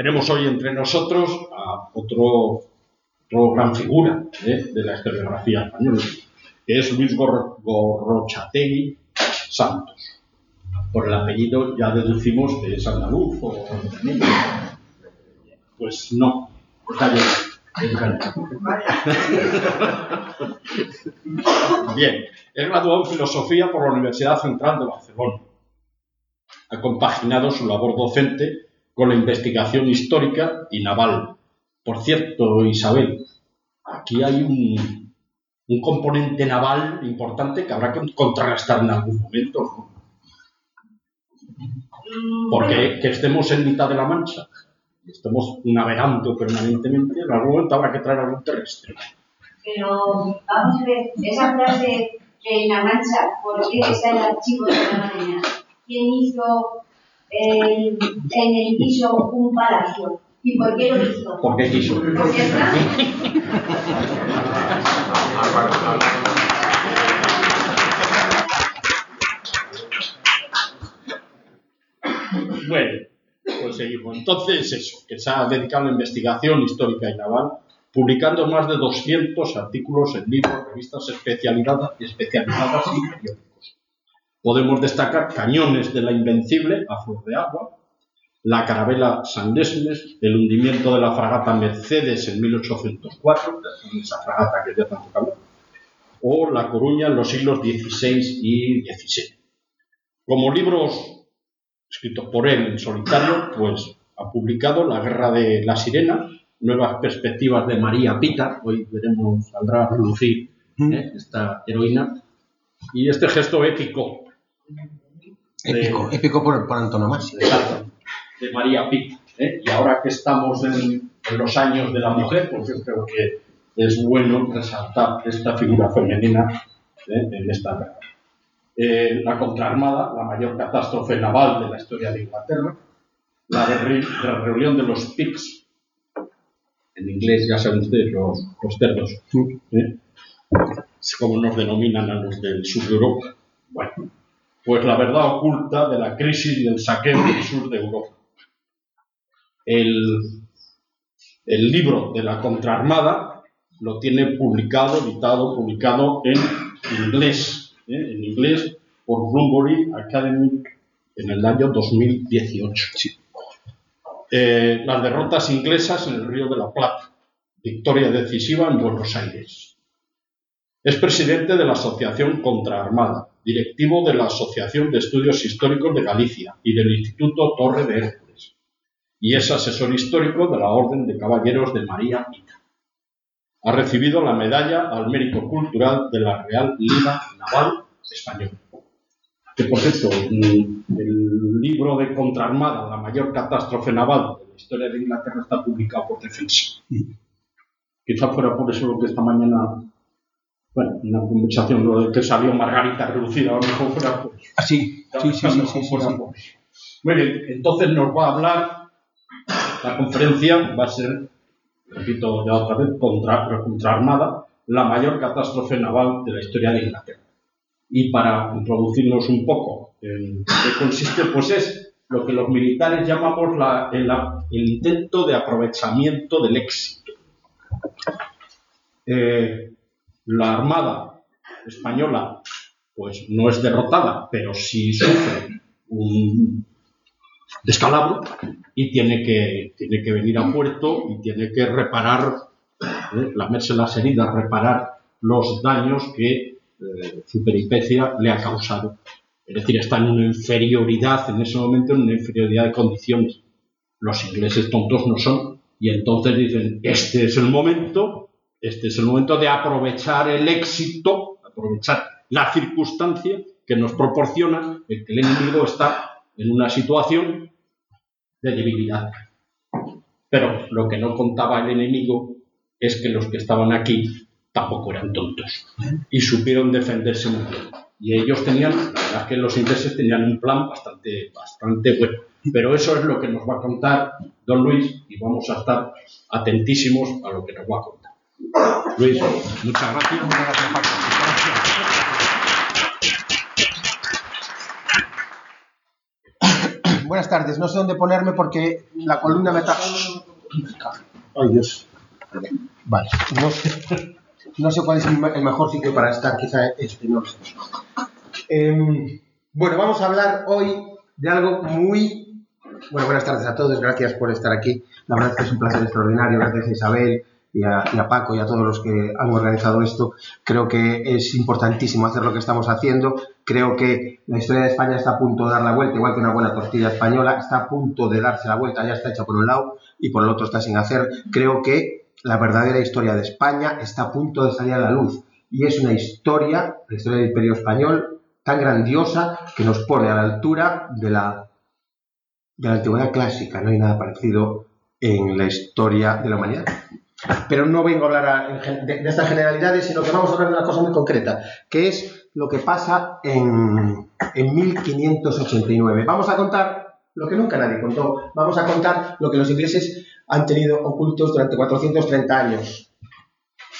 Tenemos hoy entre nosotros a otro, gran figura ¿eh? de la historiografía española, que es Luis Gorrochategui Santos. Por el apellido ya deducimos que es andaluz o Pues no, está Bien, es graduado en filosofía por la Universidad Central de Barcelona. Ha compaginado su labor docente con la investigación histórica y naval. Por cierto, Isabel, aquí hay un, un componente naval importante que habrá que contrarrestar en algún momento. ¿no? Porque que estemos en mitad de la mancha, estemos navegando permanentemente, en algún momento habrá que traer algún terrestre. Pero vamos a ver, esa frase que en la mancha, ¿por qué está el archivo de la marina? ¿Quién hizo en el piso un palacio. ¿Y por qué lo hizo? Porque quiso. Porque está. Bueno, pues seguimos. Entonces, eso, que se ha dedicado a la investigación histórica y naval, publicando más de 200 artículos en libros, revistas especializadas, especializadas y periódicos. Podemos destacar Cañones de la Invencible, a flor de agua, la carabela San Lesmes, el hundimiento de la fragata Mercedes en 1804, esa fragata que ya tanto o La Coruña en los siglos XVI y XVII. Como libros escritos por él en solitario, pues ha publicado La Guerra de la Sirena, Nuevas Perspectivas de María Pita, hoy veremos, saldrá a relucir ¿eh? esta heroína, y este gesto épico Épico, épico por, por antonomasia. De María Pitt. ¿eh? Y ahora que estamos en, los años de la mujer, pues yo creo que es bueno resaltar esta figura femenina ¿eh? en esta guerra. Eh, la contraarmada, la mayor catástrofe naval de la historia de Inglaterra, la, de, la rebelión de los Pigs, en inglés ya saben ustedes, los, los cerdos, como nos denominan a los del sur de Europa. Bueno, pues la verdad oculta de la crisis y el saqueo del sur de Europa. El, libro de la contraarmada lo tiene publicado, editado, publicado en inglés, ¿eh? en inglés por Bloomsbury Academy en el año 2018. Eh, las derrotas inglesas en el Río de la Plata, victoria decisiva en Buenos Aires. Es presidente de la Asociación Contraarmada directivo de la Asociación de Estudios Históricos de Galicia y del Instituto Torre de Hércules, y es asesor histórico de la Orden de Caballeros de María Pita. Ha recibido la medalla al mérito cultural de la Real Liga Naval Española. Que por cierto, el libro de Contraarmada, la mayor catástrofe naval de la historia de Inglaterra, está publicado por Defensa. Quizá fuera por eso lo que esta mañana bueno, una conversación lo de que salió Margarita reducida, a lo mejor fuera pues. Ah, sí, sí, sí, sí, sí, Muy bien, entonces nos va a hablar, la conferencia va a ser, repito ya otra vez, contra, contra Armada, la mayor catástrofe naval de la historia de Inglaterra. Y para introducirnos un poco en qué consiste, pues es lo que los militares llamamos la, el, el intento de aprovechamiento del éxito. Eh, la Armada española pues no es derrotada, pero sí sufre un descalabro y tiene que, tiene que venir a puerto y tiene que reparar, ¿eh? lamerse las heridas, reparar los daños que eh, su peripecia le ha causado. Es decir, está en una inferioridad, en ese momento, en una inferioridad de condiciones. Los ingleses tontos no son. Y entonces dicen, este es el momento este es el momento de aprovechar el éxito, aprovechar la circunstancia que nos proporciona el que el enemigo está en una situación de debilidad. Pero lo que no contaba el enemigo es que los que estaban aquí tampoco eran tontos y supieron defenderse muy bien. Y ellos tenían, la verdad es que los ingleses tenían un plan bastante, bastante bueno. Pero eso es lo que nos va a contar don Luis y vamos a estar atentísimos a lo que nos va a contar. Luis, muchas gracias. Muchas gracias, Paco. buenas tardes. No sé dónde ponerme porque la columna me está... Ay, Dios. Vale. No sé, no sé cuál es el mejor sitio para estar, quizá este, no sé. Em, bueno, vamos a hablar hoy de algo muy... Bueno, buenas tardes a todos, gracias por estar aquí. La verdad es que es un placer extraordinario, gracias Isabel, y a, Paco y a todos los que han organizado esto. Creo que es importantísimo hacer lo que estamos haciendo. Creo que la historia de España está a punto de dar la vuelta, igual que una buena tortilla española, está a punto de darse la vuelta, ya está hecha por un lado y por el otro está sin hacer. Creo que la verdadera historia de España está a punto de salir a la luz y es una historia, la historia del Imperio Español, tan grandiosa que nos pone a la altura de la, de la antigüedad clásica. No hay nada parecido en la historia de la humanidad. Pero no vengo a hablar de, estas generalidades, sino que vamos a hablar de una cosa muy concreta, que es lo que pasa en, en 1589. Vamos a contar lo que nunca nadie contó. Vamos a contar lo que los ingleses han tenido ocultos durante 430 años.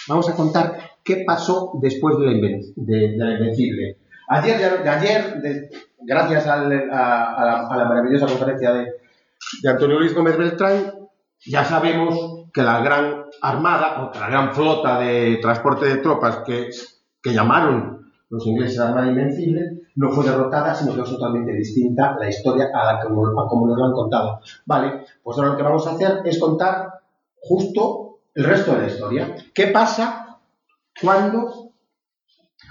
Vamos a contar qué pasó después de la, Invencible. Ayer, ayer gracias a, la, maravillosa conferencia de, de Antonio Luis Gómez Beltrán, ya sabemos que la gran armada, o que la gran flota de transporte de tropas que, que llamaron los ingleses Armada Invencible, no fue derrotada, sino que es totalmente distinta la historia a, la que, como nos lo han contado. Vale, pues ahora lo que vamos a hacer es contar justo el resto de la historia. ¿Qué pasa cuando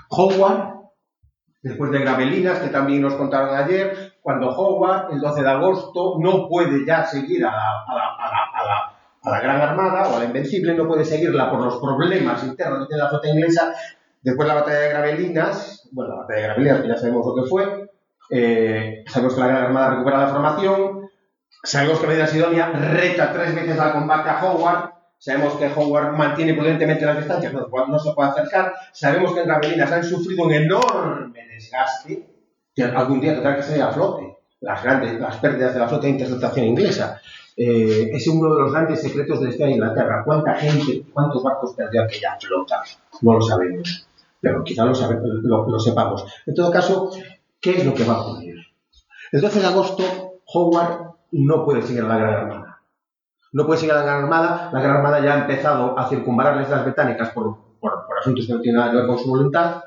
Howard, después de Gravelinas, que también nos contaron ayer, cuando Howard, el 12 de agosto, no puede ya seguir a la a la Gran Armada o a la Invencible, no puede seguirla por los problemas internos de la flota inglesa. Después la batalla de Gravelinas, bueno, la batalla de Gravelinas, ya sabemos lo que fue, eh, sabemos que la Gran Armada recupera la formación, sabemos que Medina Sidonia reta tres veces al combate a Howard, sabemos que Howard mantiene prudentemente las distancias, no, no se puede acercar, sabemos que en Gravelinas han sufrido un enorme desgaste, que algún día tendrá que salir a flote, las grandes, las pérdidas de la flota de interceptación inglesa. Eh, es uno de los grandes secretos de la Inglaterra. ¿Cuánta gente, cuántos barcos perdió aquella flota? No lo sabemos, pero quizá lo, sepamos. En todo caso, ¿qué es lo que va a ocurrir? El 12 de agosto, Howard no puede seguir a la Gran Armada. No puede seguir a la Gran Armada. La Gran Armada ya ha empezado a circunvalar las Islas Británicas por, asuntos que no tienen nada que ver con su voluntad,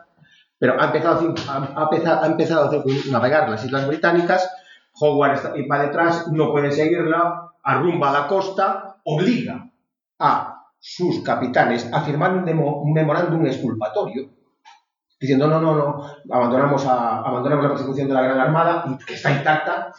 pero ha empezado a, ha empezado a navegar las Islas Británicas. Howard va detrás, no puede seguirla, arrumba la costa, obliga a sus capitanes a firmar un, memorándum exculpatorio, diciendo no, no, no, abandonamos, a, abandonamos la persecución de la Gran Armada, que está intacta,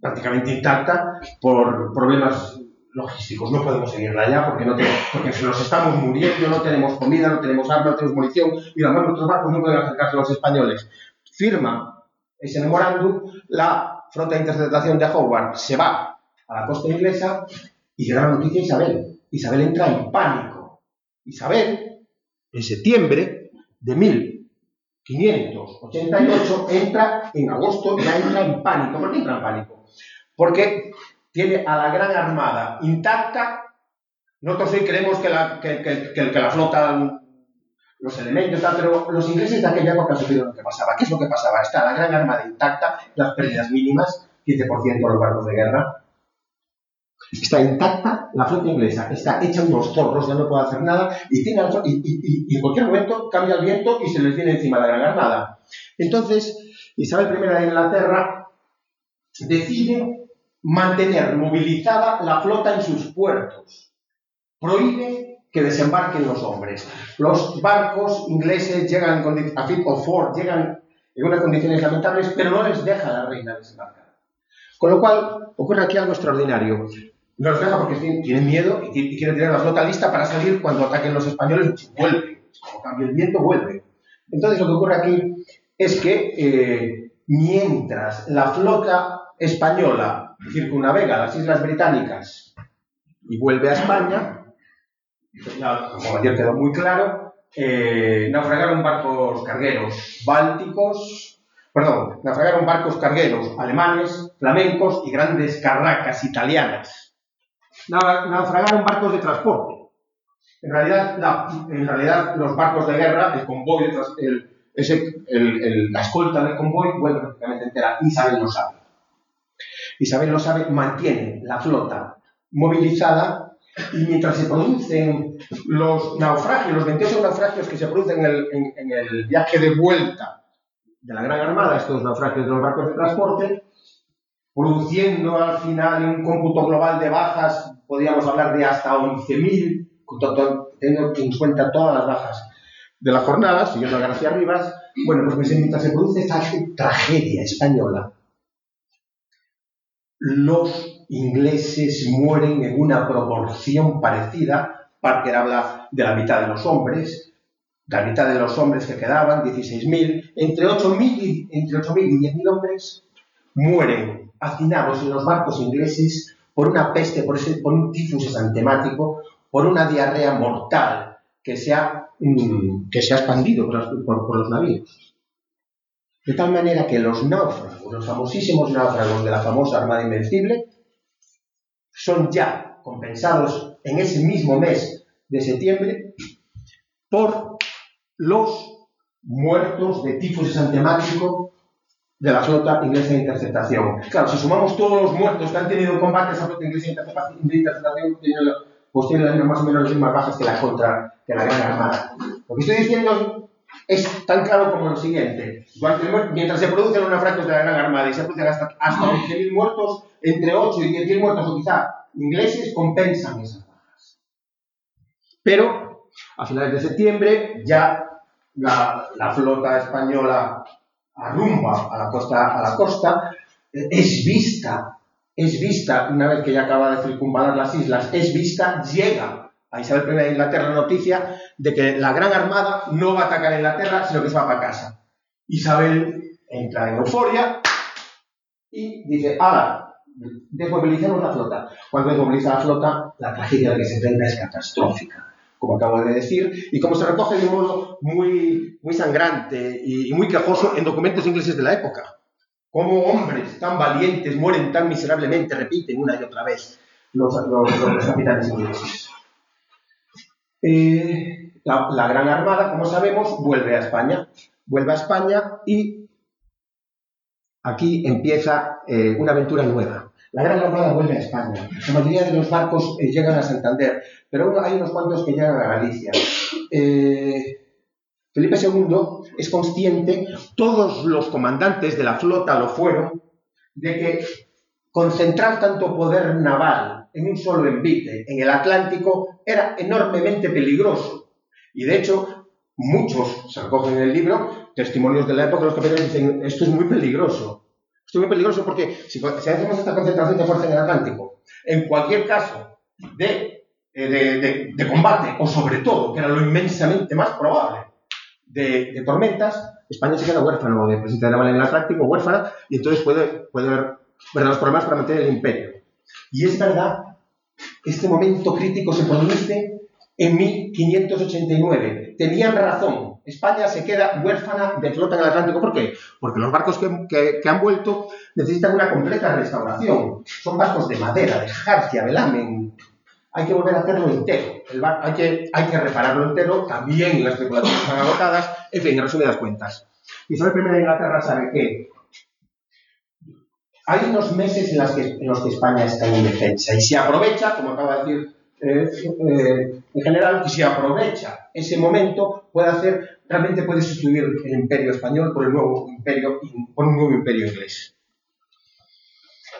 prácticamente intacta, por problemas logísticos. No podemos seguirla ya porque, no porque nos estamos muriendo, no tenemos comida, no tenemos armas, no tenemos munición, y además nuestros barcos no pueden acercarse a los españoles. Firma ese memorándum, la flota de interceptación de Howard se va a la costa inglesa y llega la noticia a Isabel. Isabel entra en pánico. Isabel, en septiembre de 1588, entra en agosto, ya entra en pánico. ¿Por qué entra en pánico? Porque tiene a la gran armada intacta. Nosotros sí creemos que la, que, la flota, los elementos, pero los ingleses de aquella época supieron lo que pasaba. ¿Qué es lo que pasaba? Está la gran armada intacta, las pérdidas mínimas, 15% de los barcos de guerra, Está intacta la flota inglesa, está hecha unos zorros, ya no puede hacer nada, y, tiene, y, en cualquier momento cambia el viento y se les viene encima la Gran Armada. Entonces, Isabel I de Inglaterra decide mantener movilizada la flota en sus puertos. Prohíbe que desembarquen los hombres. Los barcos ingleses llegan a fit of Ford, llegan en unas condiciones lamentables, pero no les deja la reina desembarcar. Con lo cual, ocurre aquí algo extraordinario. No los deja porque tienen miedo y quieren tener la flota lista para salir cuando ataquen los españoles. Vuelve. Como cambia el viento, vuelve. Entonces lo que ocurre aquí es que eh, mientras la flota española circunnavega las islas británicas y vuelve a España, como ayer quedó muy claro, eh, naufragaron barcos cargueros bálticos, perdón, naufragaron barcos cargueros alemanes, flamencos y grandes carracas italianas naufragaron barcos de transporte. En realidad, en realidad, los barcos de guerra, el convoy, el, ese, el, la escolta del convoy vuelve prácticamente entera. Isabel no sabe. Isabel lo sabe, mantiene la flota movilizada y mientras se producen los naufragios, los 28 naufragios que se producen en el, en el viaje de vuelta de la Gran Armada, estos naufragios de los barcos de transporte, produciendo al final un cómputo global de bajas, podríamos hablar de hasta 11.000, teniendo en cuenta todas las bajas de la jornada, siguiendo a García Rivas, bueno, pues mientras se produce esta tragedia española, los ingleses mueren en una proporción parecida, Parker habla de la mitad de los hombres, la mitad de los hombres que quedaban, 16.000, entre 8.000 y, entre 8.000 y 10.000 hombres mueren hacinados en los barcos ingleses por una peste, por, ese, por un tifus esantemático, por una diarrea mortal que se ha, mm, que se ha expandido por, por los navíos. De tal manera que los náufragos, los famosísimos náufragos de la famosa Armada Invencible, son ya compensados en ese mismo mes de septiembre por los muertos de tifus esantemático de la flota inglesa de interceptación. Claro, si sumamos todos los muertos que han tenido en combate esa flota inglesa de interceptación, pues tiene más o menos las mismas bajas que la contra que la Gran Armada. Lo que estoy diciendo es tan claro como lo siguiente. Mientras se producen los naufragios de la Gran Armada y se producen hasta, hasta 11.000 muertos, entre 8 y 10.000 muertos o quizá ingleses compensan esas bajas. Pero a finales de septiembre ya la, la flota española arrumba a la costa, a la costa, es vista, es vista, una vez que ya acaba de circunvalar las islas, es vista, llega a Isabel I de Inglaterra la noticia de que la Gran Armada no va a atacar a Inglaterra, sino que se va para casa. Isabel entra en euforia y dice, ahora, desmovilicemos la flota. Cuando desmoviliza la flota, la tragedia de que se enfrenta es catastrófica como acabo de decir, y como se recoge de un modo muy, muy sangrante y, muy quejoso en documentos ingleses de la época. Como hombres tan valientes mueren tan miserablemente, repiten una y otra vez los, capitanes ingleses. Eh, la, Gran Armada, como sabemos, vuelve a España. Vuelve a España y aquí empieza eh, una aventura nueva. La Gran Armada vuelve a España. La mayoría de los barcos eh, llegan a Santander, pero hay unos cuantos que llegan a Galicia. Eh, Felipe II es consciente, todos los comandantes de la flota lo fueron, de que concentrar tanto poder naval en un solo envite en el Atlántico era enormemente peligroso. Y de hecho, muchos se recogen en el libro testimonios de la época, los capitanes dicen, esto es muy peligroso. Esto es muy peligroso porque si, hacemos esta concentración de fuerza en el Atlántico, en cualquier caso de, eh, de, combate, o sobre todo, que era lo inmensamente más probable, de, tormentas, España se queda huérfano de presencia de naval en el Atlántico, huérfana, y entonces puede, puede haber verdaderos problemas para mantener el imperio. Y es verdad, este momento crítico se produce en 1589. Tenían razón España se queda huérfana de flota en el Atlántico. ¿Por qué? Porque los barcos que, han vuelto necesitan una completa restauración. Son barcos de madera, de jarcia, velamen. Hay que volver a hacerlo entero. hay, que, hay que repararlo entero. También las tripulaciones están agotadas. En fin, en resumidas cuentas. Isabel I de Inglaterra sabe que hay unos meses en, que, en los que España está en defensa y se aprovecha, como acaba de decir eh, en general, que se aprovecha ese momento, puede hacer, realmente puede sustituir el imperio español por, un nuevo imperio inglés.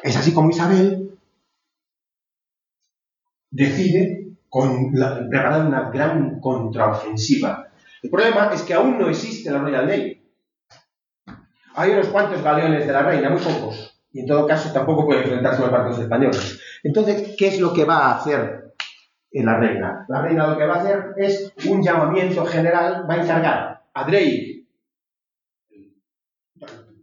Es así como Isabel decide preparar una gran contraofensiva. El problema es que aún no existe la Royal Navy. Hay unos cuantos galeones de la reina, muy pocos, y en todo caso tampoco puede enfrentarse a los barcos españoles. Entonces, ¿qué es lo que va a hacer la reina. La reina lo que va a hacer es un llamamiento general, va a encargar a Drake,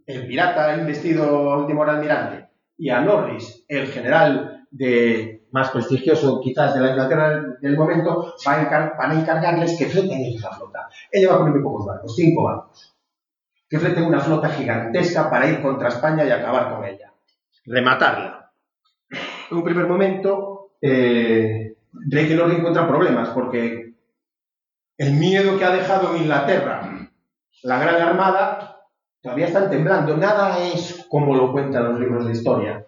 el pirata investido último almirante, y a Norris, el general de, más prestigioso quizás de la Inglaterra del momento, van a encargarles que fleten la flota. Ella va a poner muy pocos barcos, cinco barcos, que fleten una flota gigantesca para ir contra España y acabar con ella, rematarla. En un primer momento, eh, Drake no encuentra problemas porque el miedo que ha dejado en Inglaterra la Gran Armada todavía están temblando. Nada es como lo cuentan los libros de historia.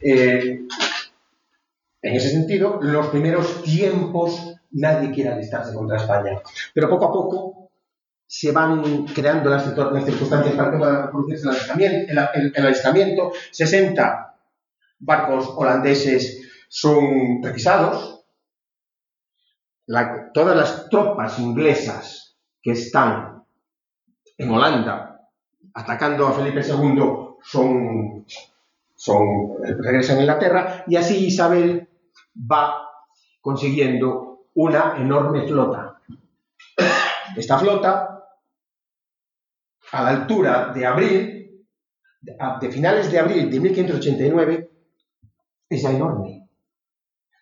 Eh, en ese sentido, los primeros tiempos nadie quiere alistarse contra España. Pero poco a poco se van creando las, circunstancias para que pueda producirse el alistamiento. 60 barcos holandeses son requisados. Todas las tropas inglesas que están en Holanda atacando a Felipe II son, son regresan a Inglaterra y así Isabel va consiguiendo una enorme flota. Esta flota, a la altura de abril, de finales de abril de 1589, es ya enorme.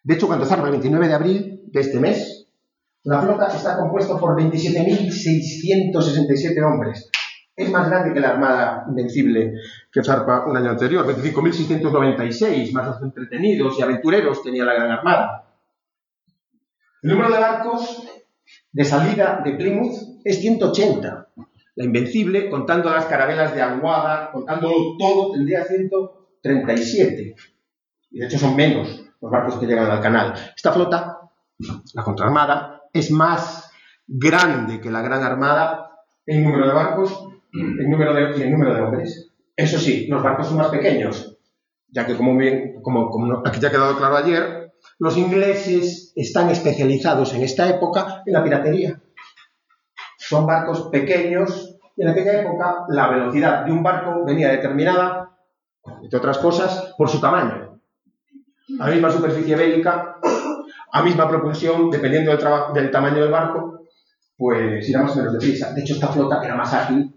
De hecho, cuando zarpa el 29 de abril de este mes, la flota está compuesta por 27.667 hombres. Es más grande que la Armada Invencible que zarpa un año anterior. 25.696, más los entretenidos y aventureros tenía la Gran Armada. El número de barcos de salida de Plymouth es 180. La Invencible, contando las carabelas de Aguada, contándolo todo, tendría 137. Y de hecho son menos los barcos que llegan al canal. Esta flota, la contraarmada, es más grande que la Gran Armada en número de barcos en número de, y en número de hombres. Eso sí, los barcos son más pequeños, ya que como, bien, como, como aquí ya ha quedado claro ayer, los ingleses están especializados en esta época en la piratería. Son barcos pequeños y en aquella época la velocidad de un barco venía determinada, entre otras cosas, por su tamaño. La misma superficie bélica, a misma propulsión, dependiendo del, del tamaño del barco, pues irá más o menos deprisa. De hecho, esta flota era más ágil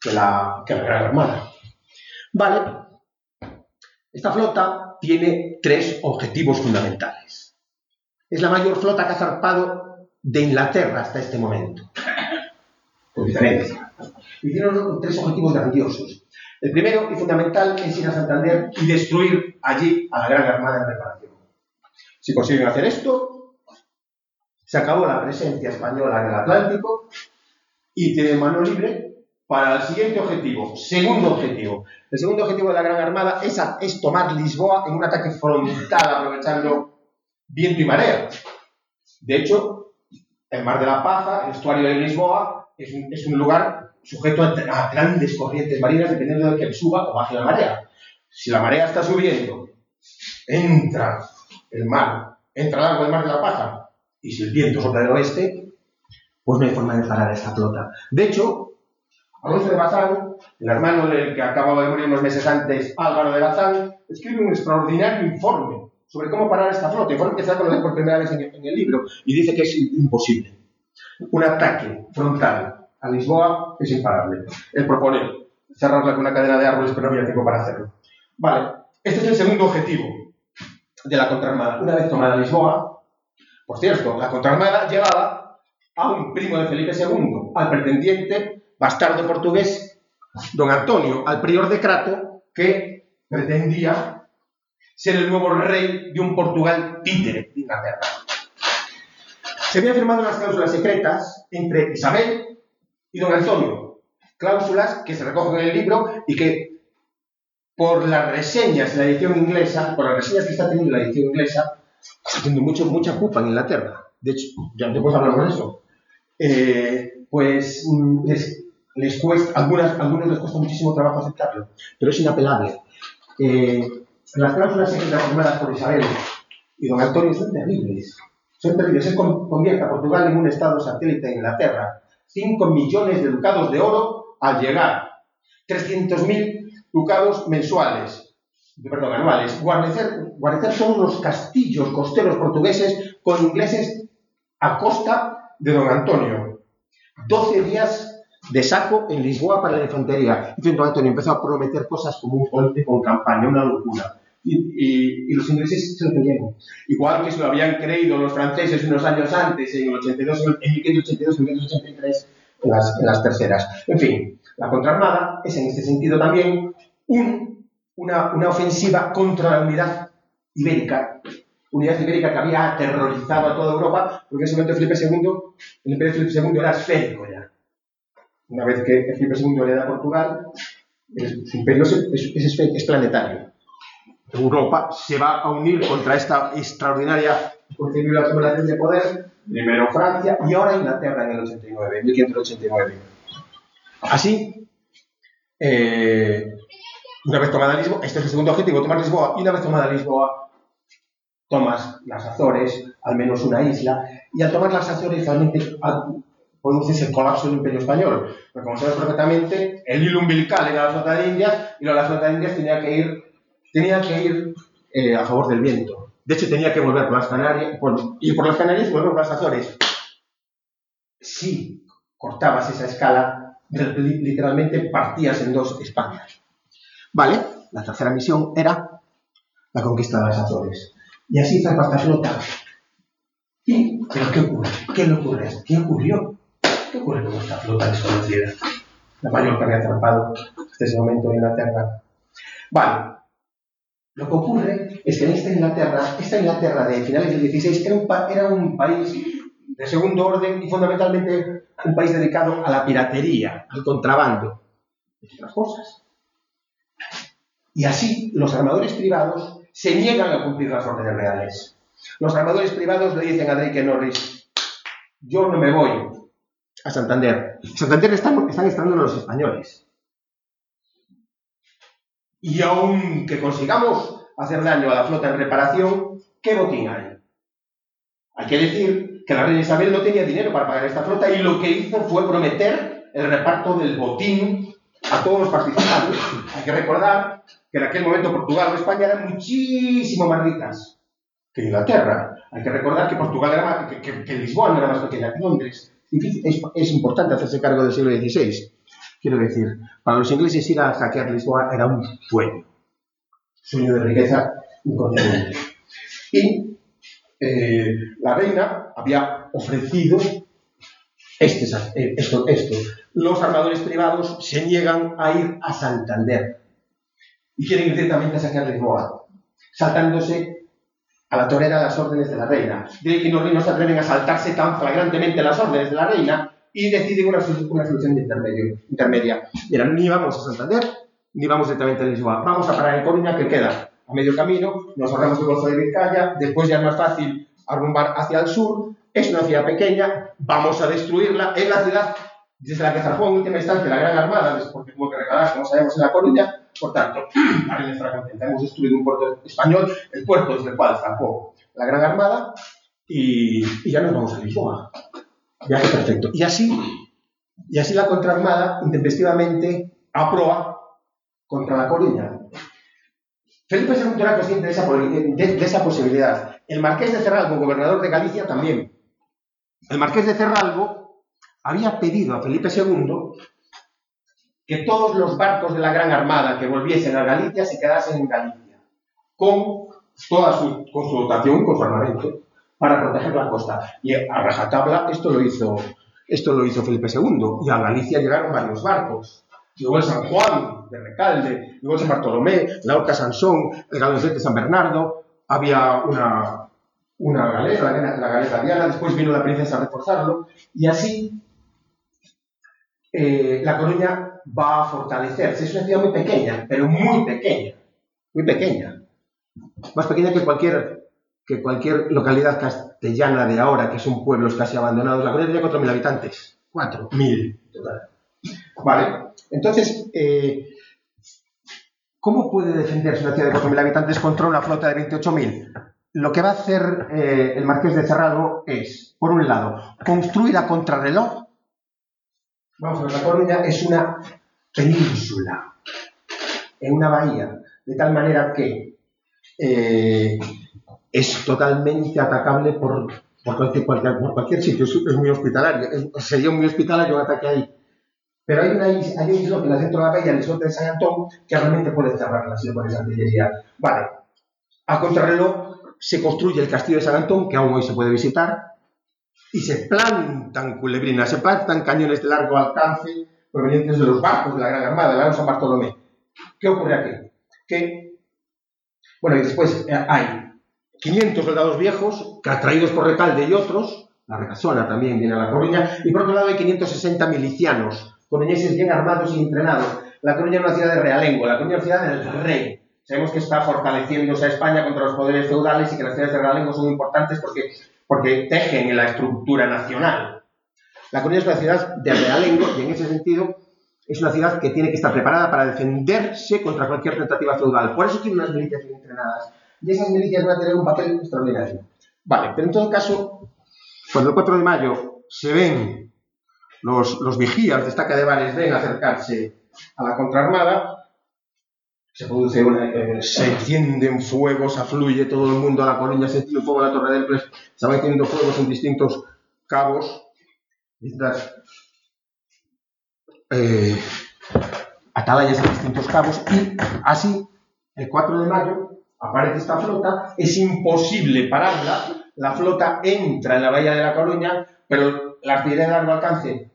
que la, que la Gran Armada. Vale, esta flota tiene tres objetivos fundamentales. Es la mayor flota que ha zarpado de Inglaterra hasta este momento. Con diferencia. Y tiene tres objetivos grandiosos. El primero y fundamental es ir a Santander y destruir allí a la Gran Armada en preparación. Si consiguen hacer esto, se acabó la presencia española en el Atlántico y tienen mano libre para el siguiente objetivo. Segundo objetivo. El segundo objetivo de la Gran Armada es, tomar Lisboa en un ataque frontal aprovechando viento y marea. De hecho, el Mar de la Paja, el estuario de Lisboa, es un, lugar sujeto a, grandes corrientes marinas dependiendo de que suba o baje la marea. Si la marea está subiendo, entra el mar, entra el agua del Mar de la Paja, y si el viento sopla del oeste, pues no hay forma de parar esta flota. De hecho, Alonso de Bazán, el hermano del que acababa de morir unos meses antes, Álvaro de Bazán, escribe un extraordinario informe sobre cómo parar esta flota, informe que se ha conocido por primera vez en, el libro, y dice que es imposible. Un ataque frontal a Lisboa es imparable. Él propone cerrarla con una cadena de árboles, pero no había tiempo para hacerlo. Vale, este es el segundo objetivo de la contraarmada. Una vez tomada Lisboa, por cierto, la contraarmada llevaba a un primo de Felipe II, al pretendiente bastardo portugués, don Antonio, al prior de Crato, que pretendía ser el nuevo rey de un Portugal títere de Inglaterra. Se habían firmado unas cláusulas secretas entre Isabel y don Antonio, cláusulas que se recogen en el libro y que por las reseñas de la edición inglesa, por las reseñas que está teniendo la edición inglesa, está teniendo mucho, mucha culpa en Inglaterra. De hecho, ya después hablamos de eso. Eh, pues mm, les les cuesta, algunas, algunos les cuesta muchísimo trabajo aceptarlo, pero es inapelable. Eh, las cláusulas firmadas por Isabel y don Antonio son terribles. Son terribles. Él convierte a Portugal en un estado satélite de Inglaterra. 5 millones de ducados de oro al llegar. 300.000 ducados mensuales. Perdón, anuales. Guarnecer, guarnecer son los castillos costeros portugueses con ingleses a costa de don Antonio. 12 días de saco en Lisboa para la infantería. Y Antonio empezó a prometer cosas como un puente con campaña, una locura. Y, los ingleses se lo creyeron. Igual que se lo habían creído los franceses unos años antes, en el 82, en 1582, en 1583, en las, en las terceras. En fin, la contraarmada es en este sentido también una, ofensiva contra la unidad ibérica unidad ibérica que había aterrorizado a toda Europa, porque en ese momento Felipe II, el imperio Felipe II era esférico ya. Una vez que Felipe II le da a Portugal, su imperio es, planetario. Europa se va a unir contra esta extraordinaria acumulación de poder, primero Francia y ahora Inglaterra en el 89, en 1589. Así, eh, una vez tomada Lisboa, este es el segundo objetivo, tomar Lisboa, y una vez tomada Lisboa, tomas las Azores, al menos una isla, y al tomar las Azores realmente decir el colapso del imperio español. Porque como sabes perfectamente, el hilo umbilical era la flota de Indias y la flota de Indias tenía que ir, tenía que ir eh, a favor del viento. De hecho, tenía que volver por las Canarias, por, y por las Canarias volver por las Azores. Si cortabas esa escala, literalmente partías en dos Españas. ¿Vale? La tercera misión era la conquista de las Azores. Y así esta flota. ¿Y pero qué ocurre? ¿Qué le ocurre? ¿Qué ocurrió? ¿Qué ocurre con esta flota desconocida? La mayor que había zarpado hasta ese momento en Inglaterra. Vale. Lo que ocurre es que en esta Inglaterra, esta Inglaterra de finales del 16 era un, era un país de segundo orden y fundamentalmente un país dedicado a la piratería, al contrabando, y otras cosas. Y así los armadores privados se niegan a cumplir las órdenes reales. Los armadores privados le dicen a Drake Norris, yo no me voy a Santander. Santander están, estando los españoles. Y aunque consigamos hacer daño a la flota en reparación, ¿qué botín hay? Hay que decir que la reina Isabel no tenía dinero para pagar esta flota y lo que hizo fue prometer el reparto del botín a todos los participantes. Hay que recordar que en aquel momento Portugal o España eran muchísimo más ricas que Inglaterra. Hay que recordar que Portugal era más, que, Lisboa no era más pequeña que Londres. Es, es, importante hacerse cargo del siglo XVI. Quiero decir, para los ingleses ir a saquear Lisboa era un sueño. Sueño de riqueza inconcebible. Y eh, la reina había ofrecido este, eh, esto, esto. Los armadores privados se niegan a ir a Santander y quieren ir directamente a saquear Lisboa, saltándose a la torera las órdenes de la reina. De que los no se atreven a saltarse tan flagrantemente las órdenes de la reina y deciden una, solución intermedia. Mira, ni vamos a Santander, ni vamos directamente a Lisboa. Vamos a parar en Coruña, que queda a medio camino, nos ahorramos el Golfo de Vizcaya, después ya es más fácil arrumbar hacia el sur, es una ciudad pequeña, vamos a destruirla, es la ciudad desde la que zarpó en última instancia la Gran Armada, porque tuvo que regalar, como sabemos, en la Coruña, por tanto, la reina estará contenta. Hemos destruido un puerto español, el puerto desde el cual zarpó la Gran Armada, y, y ya nos vamos a Lisboa. Viaje perfecto. Y así, y así la contraarmada intempestivamente aproa contra la Coruña. Felipe II era consciente de esa, de, esa posibilidad. El marqués de Cerralbo, gobernador de Galicia, también. El marqués de Cerralbo había pedido a Felipe II que todos los barcos de la Gran Armada que volviesen a Galicia se quedasen en Galicia, con toda su, con su dotación, con su armamento, para proteger la costa. Y a rajatabla esto lo hizo, esto lo hizo Felipe II, y a Galicia llegaron varios barcos. Llegó el San Juan de Recalde, llegó el San Bartolomé, la Orca Sansón, el Galoncete de San Bernardo, había una, una galera, la, la galera Diana, después vino la princesa a reforzarlo, y así eh, La Coruña va a fortalecerse. Es una ciudad muy pequeña, pero muy pequeña, muy pequeña. Más pequeña que cualquier, que cualquier localidad castellana de ahora, que son pueblos casi abandonados. La Coruña tiene 4.000 habitantes. 4.000 total. Vale, entonces, eh, ¿cómo puede defenderse una ciudad de 4.000 habitantes contra una flota de 28.000? Lo que va a hacer eh, el Marqués de Cerrado es, por un lado, construir a contrarreloj. Vamos a ver, la Coruña es una península, en una bahía, de tal manera que eh, es totalmente atacable por, cualquier, por cualquier sitio, es, muy hospitalario, sería muy hospitalario un ataque ahí. Pero hay, una, hay un islote en el centro de la bahía, el islote de San Antón, que realmente puede cerrarla si le pones artillería. Vale, a contrarreloj se construye el castillo de San Antón, que aún hoy se puede visitar, y se plantan culebrinas, se plantan cañones de largo alcance provenientes de los barcos de la Gran Armada, de la Gran San Bartolomé. ¿Qué ocurre aquí? Que, bueno, y después eh, hay 500 soldados viejos, atraídos por Recalde y otros, la Recasona también viene a La Coruña, y por otro lado hay 560 milicianos, coruñeses bien armados y entrenados. La Coruña es una ciudad de realengo, la Coruña es una ciudad del rey. Sabemos que está fortaleciéndose a España contra los poderes feudales y que las ciudades de Realengo son importantes porque, porque tejen en la estructura nacional. La Coruña es una ciudad de Realengo y en ese sentido es una ciudad que tiene que estar preparada para defenderse contra cualquier tentativa feudal. Por eso tiene unas milicias bien entrenadas. Y esas milicias van a tener un papel extraordinario. Vale, pero en todo caso, cuando el 4 de mayo se ven los, los vigías de de bares ven acercarse a la contraarmada, se produce una, eh, se encienden fuegos, afluye todo el mundo a la colina, se enciende fuego a la Torre del Pres, se van encendiendo fuegos en distintos cabos, distintas eh, atalayas en distintos cabos, y así, el 4 de mayo, aparece esta flota, es imposible pararla, la flota entra en la bahía de la Coruña, pero la artillería de largo alcance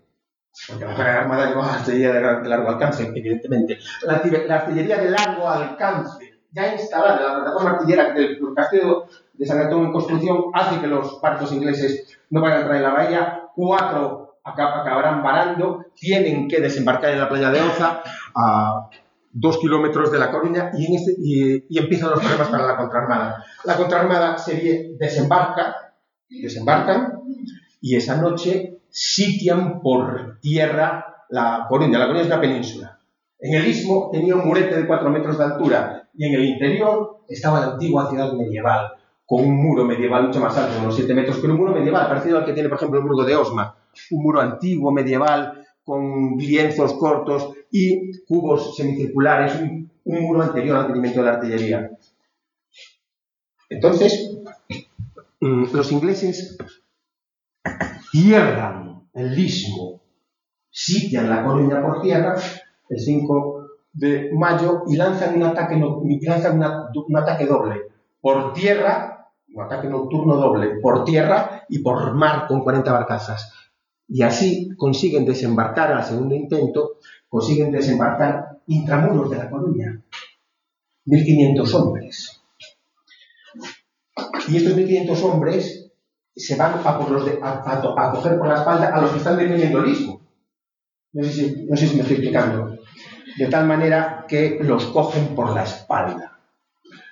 porque la armada lleva artillería de largo alcance, evidentemente. La, artillería de largo alcance, ya instalada la plataforma artillera del castillo de San Antonio en construcción, hace que los barcos ingleses no vayan a entrar en la bahía. Cuatro acabarán varando, tienen que desembarcar en la playa de Oza, a dos kilómetros de La Coruña, y, en este, y, empiezan los problemas para la contraarmada. La contraarmada se desembarca, desembarcan, y esa noche sitian por tierra la Coruña. La Coruña es una península. En el istmo tenía un murete de 4 metros de altura y en el interior estaba la antigua ciudad medieval, con un muro medieval mucho más alto, unos 7 metros, pero un muro medieval, parecido al que tiene, por ejemplo, el muro de Osma. Un muro antiguo, medieval, con lienzos cortos y cubos semicirculares, un, un muro anterior al mantenimiento de la artillería. Entonces, mm, los ingleses cierran el istmo, sitian la Coruña por tierra el 5 de mayo y lanzan un ataque, lanzan un ataque doble por tierra, un ataque nocturno doble por tierra y por mar con 40 barcazas. Y así consiguen desembarcar al segundo intento, consiguen desembarcar intramuros de la Coruña. 1.500 hombres. Y estos 1.500 hombres se van a, por los de, a, coger por la espalda a los que están defendiendo el istmo. No sé, si, no sé si me estoy explicando. De tal manera que los cogen por la espalda.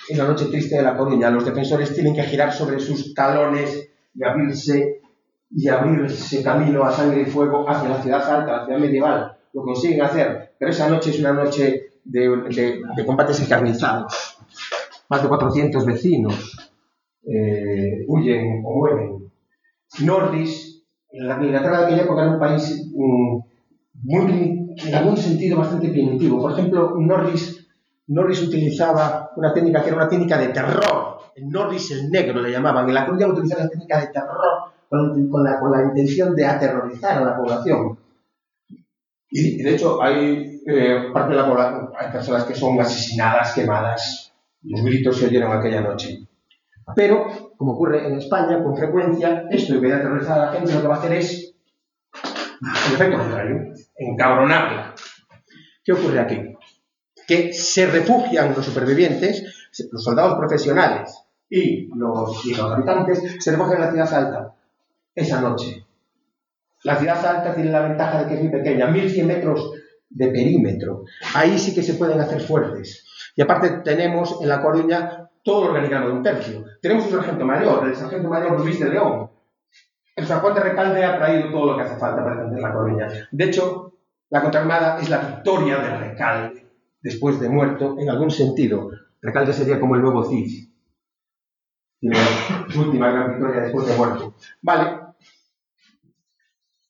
En la noche triste de la Coruña, los defensores tienen que girar sobre sus talones y abrirse y abrirse camino a sangre y fuego hacia la ciudad alta, la ciudad medieval. Lo consiguen hacer, pero esa noche es una noche de, de combates encarnizados. Más de 400 vecinos, eh, huyen o mueren. Nordis, en la Inglaterra de aquella época era un país mm, muy, en algún sentido bastante primitivo. Por ejemplo, Norris, Norris utilizaba una técnica que era una técnica de terror. En Norris el negro le llamaban. En la Cruz utilizaba la técnica de terror con, la, con la intención de aterrorizar a la población. Y, de hecho hay eh, parte de la población, hay personas que son asesinadas, quemadas. Los gritos se oyeron aquella noche. Pero, como ocurre en España con frecuencia, esto de aterrorizar a la gente, lo que va a hacer es el efecto contrario, encabronarla. ¿Qué ocurre aquí? Que se refugian los supervivientes, los soldados profesionales y los, y los habitantes, se refugian en la ciudad alta esa noche. La ciudad alta tiene la ventaja de que es muy pequeña, 1100 metros de perímetro. Ahí sí que se pueden hacer fuertes. Y aparte tenemos en La Coruña todo el organigrama de un tercio. Tenemos un sargento mayor, el sargento mayor Luis de León. El Juan de Recalde ha traído todo lo que hace falta para defender la Coruña. De hecho, la contraarmada es la victoria de Recalde, después de muerto, en algún sentido. Recalde sería como el nuevo Cid. Última gran victoria después de muerto. Vale.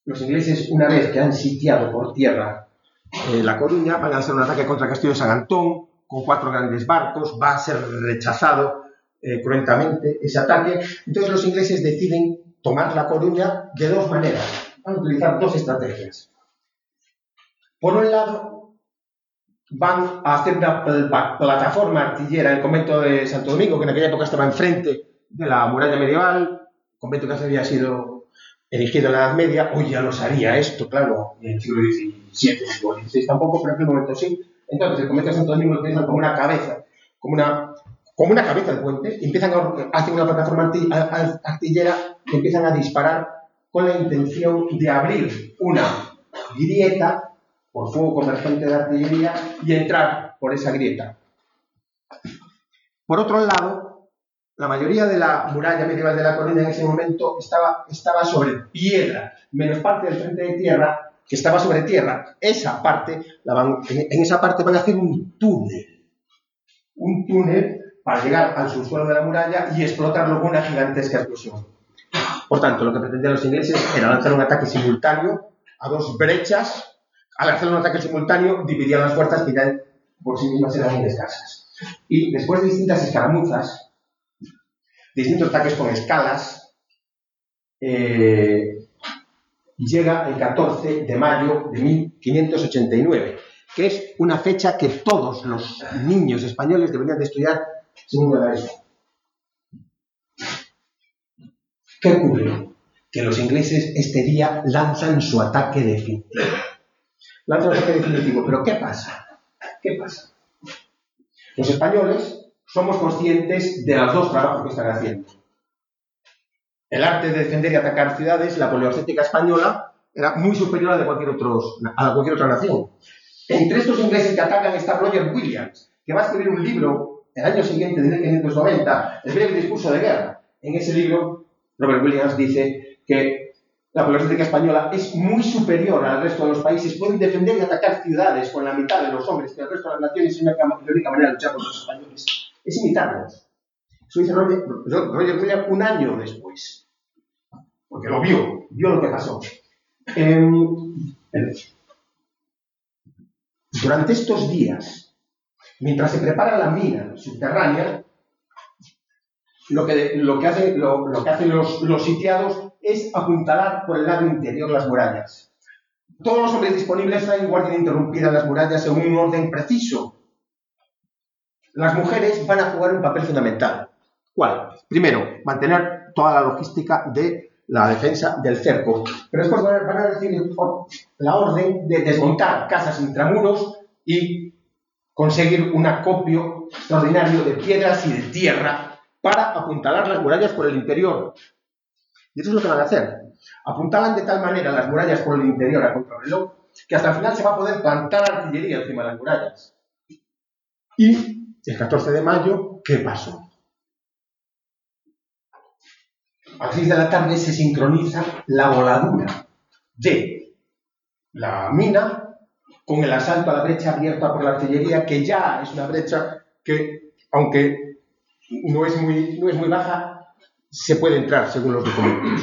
Los ingleses, una vez que han sitiado por tierra eh, la Coruña, van a hacer un ataque contra castillo de San Antón, con cuatro grandes barcos, va a ser rechazado eh, ese ataque. Entonces los ingleses deciden tomar La Coruña de dos maneras. Van a utilizar dos estrategias. Por un lado, van a hacer una plataforma artillera en el convento de Santo Domingo, que en aquella época estaba enfrente de la muralla medieval, convento que había sido erigido en la Edad Media, hoy ya lo haría esto, claro, en el siglo XVII, XVI tampoco, pero en aquel momento sí, entonces, el convento de Santo Domingo lo como una cabeza, como una, como una cabeza del puente, y empiezan a hacer una plataforma artillera y empiezan a disparar con la intención de abrir una grieta por fuego convergente de artillería y entrar por esa grieta. Por otro lado, la mayoría de la muralla medieval de la colina en ese momento estaba, estaba sobre piedra, menos parte del frente de tierra que estaba sobre tierra. Esa parte, la van- en, esa parte van a hacer un túnel. Un túnel para llegar al subsuelo de la muralla y explotarlo con una gigantesca explosión. Por tanto, lo que pretendían los ingleses era lanzar un ataque simultáneo a dos brechas. Al hacer un ataque simultáneo, dividían las fuerzas que ya por sí mismas eran muy escasas. Y después de distintas escaramuzas, distintos ataques con escalas, eh, llega el 14 de mayo de 1589, que es una fecha que todos los niños españoles deberían de estudiar segundo la ESO. ¿Qué ocurre? Que los ingleses este día lanzan su ataque definitivo. Lanzan su ataque definitivo, pero ¿qué pasa? ¿Qué pasa? Los españoles somos conscientes de los dos trabajos que están haciendo. El arte de defender y atacar ciudades, la poliorcética española, era muy superior a de cualquier, otros- a cualquier otra nación. Entre estos ingleses que atacan está Roger Williams, que va a escribir un libro el año siguiente, de 1590, el breve discurso de guerra. En ese libro, Robert Williams dice que la poliorcética española es muy superior al resto de los países, pueden defender y atacar ciudades con la mitad de los hombres que el resto de las naciones una la única manera de luchar contra los españoles es imitarlos. Eso dice Roger, Roger Williams un año después, porque lo vio, vio lo que pasó. Em, durante estos días, mientras se prepara la mina subterránea, lo que, lo que, hacen los, sitiados es apuntalar por el lado interior las murallas. Todos los hombres disponibles traen guardia ininterrumpida en las murallas según un orden preciso. Las mujeres van a jugar un papel fundamental. ¿Cuál? Primero, mantener toda la logística de la defensa del cerco. Pero después van a, recibir la orden de desmontar casas intramuros y conseguir un acopio extraordinario de piedras y de tierra para apuntalar las murallas por el interior. Y eso es lo que van a hacer. Apuntalan de tal manera las murallas por el interior a contrarreloj que hasta el final se va a poder plantar artillería encima de las murallas. Y el 14 de mayo, ¿qué pasó? A las 6 de la tarde se sincroniza la voladura de la mina con el asalto a la brecha abierta por la artillería, que ya es una brecha que, aunque no es muy, baja, se puede entrar según los documentos.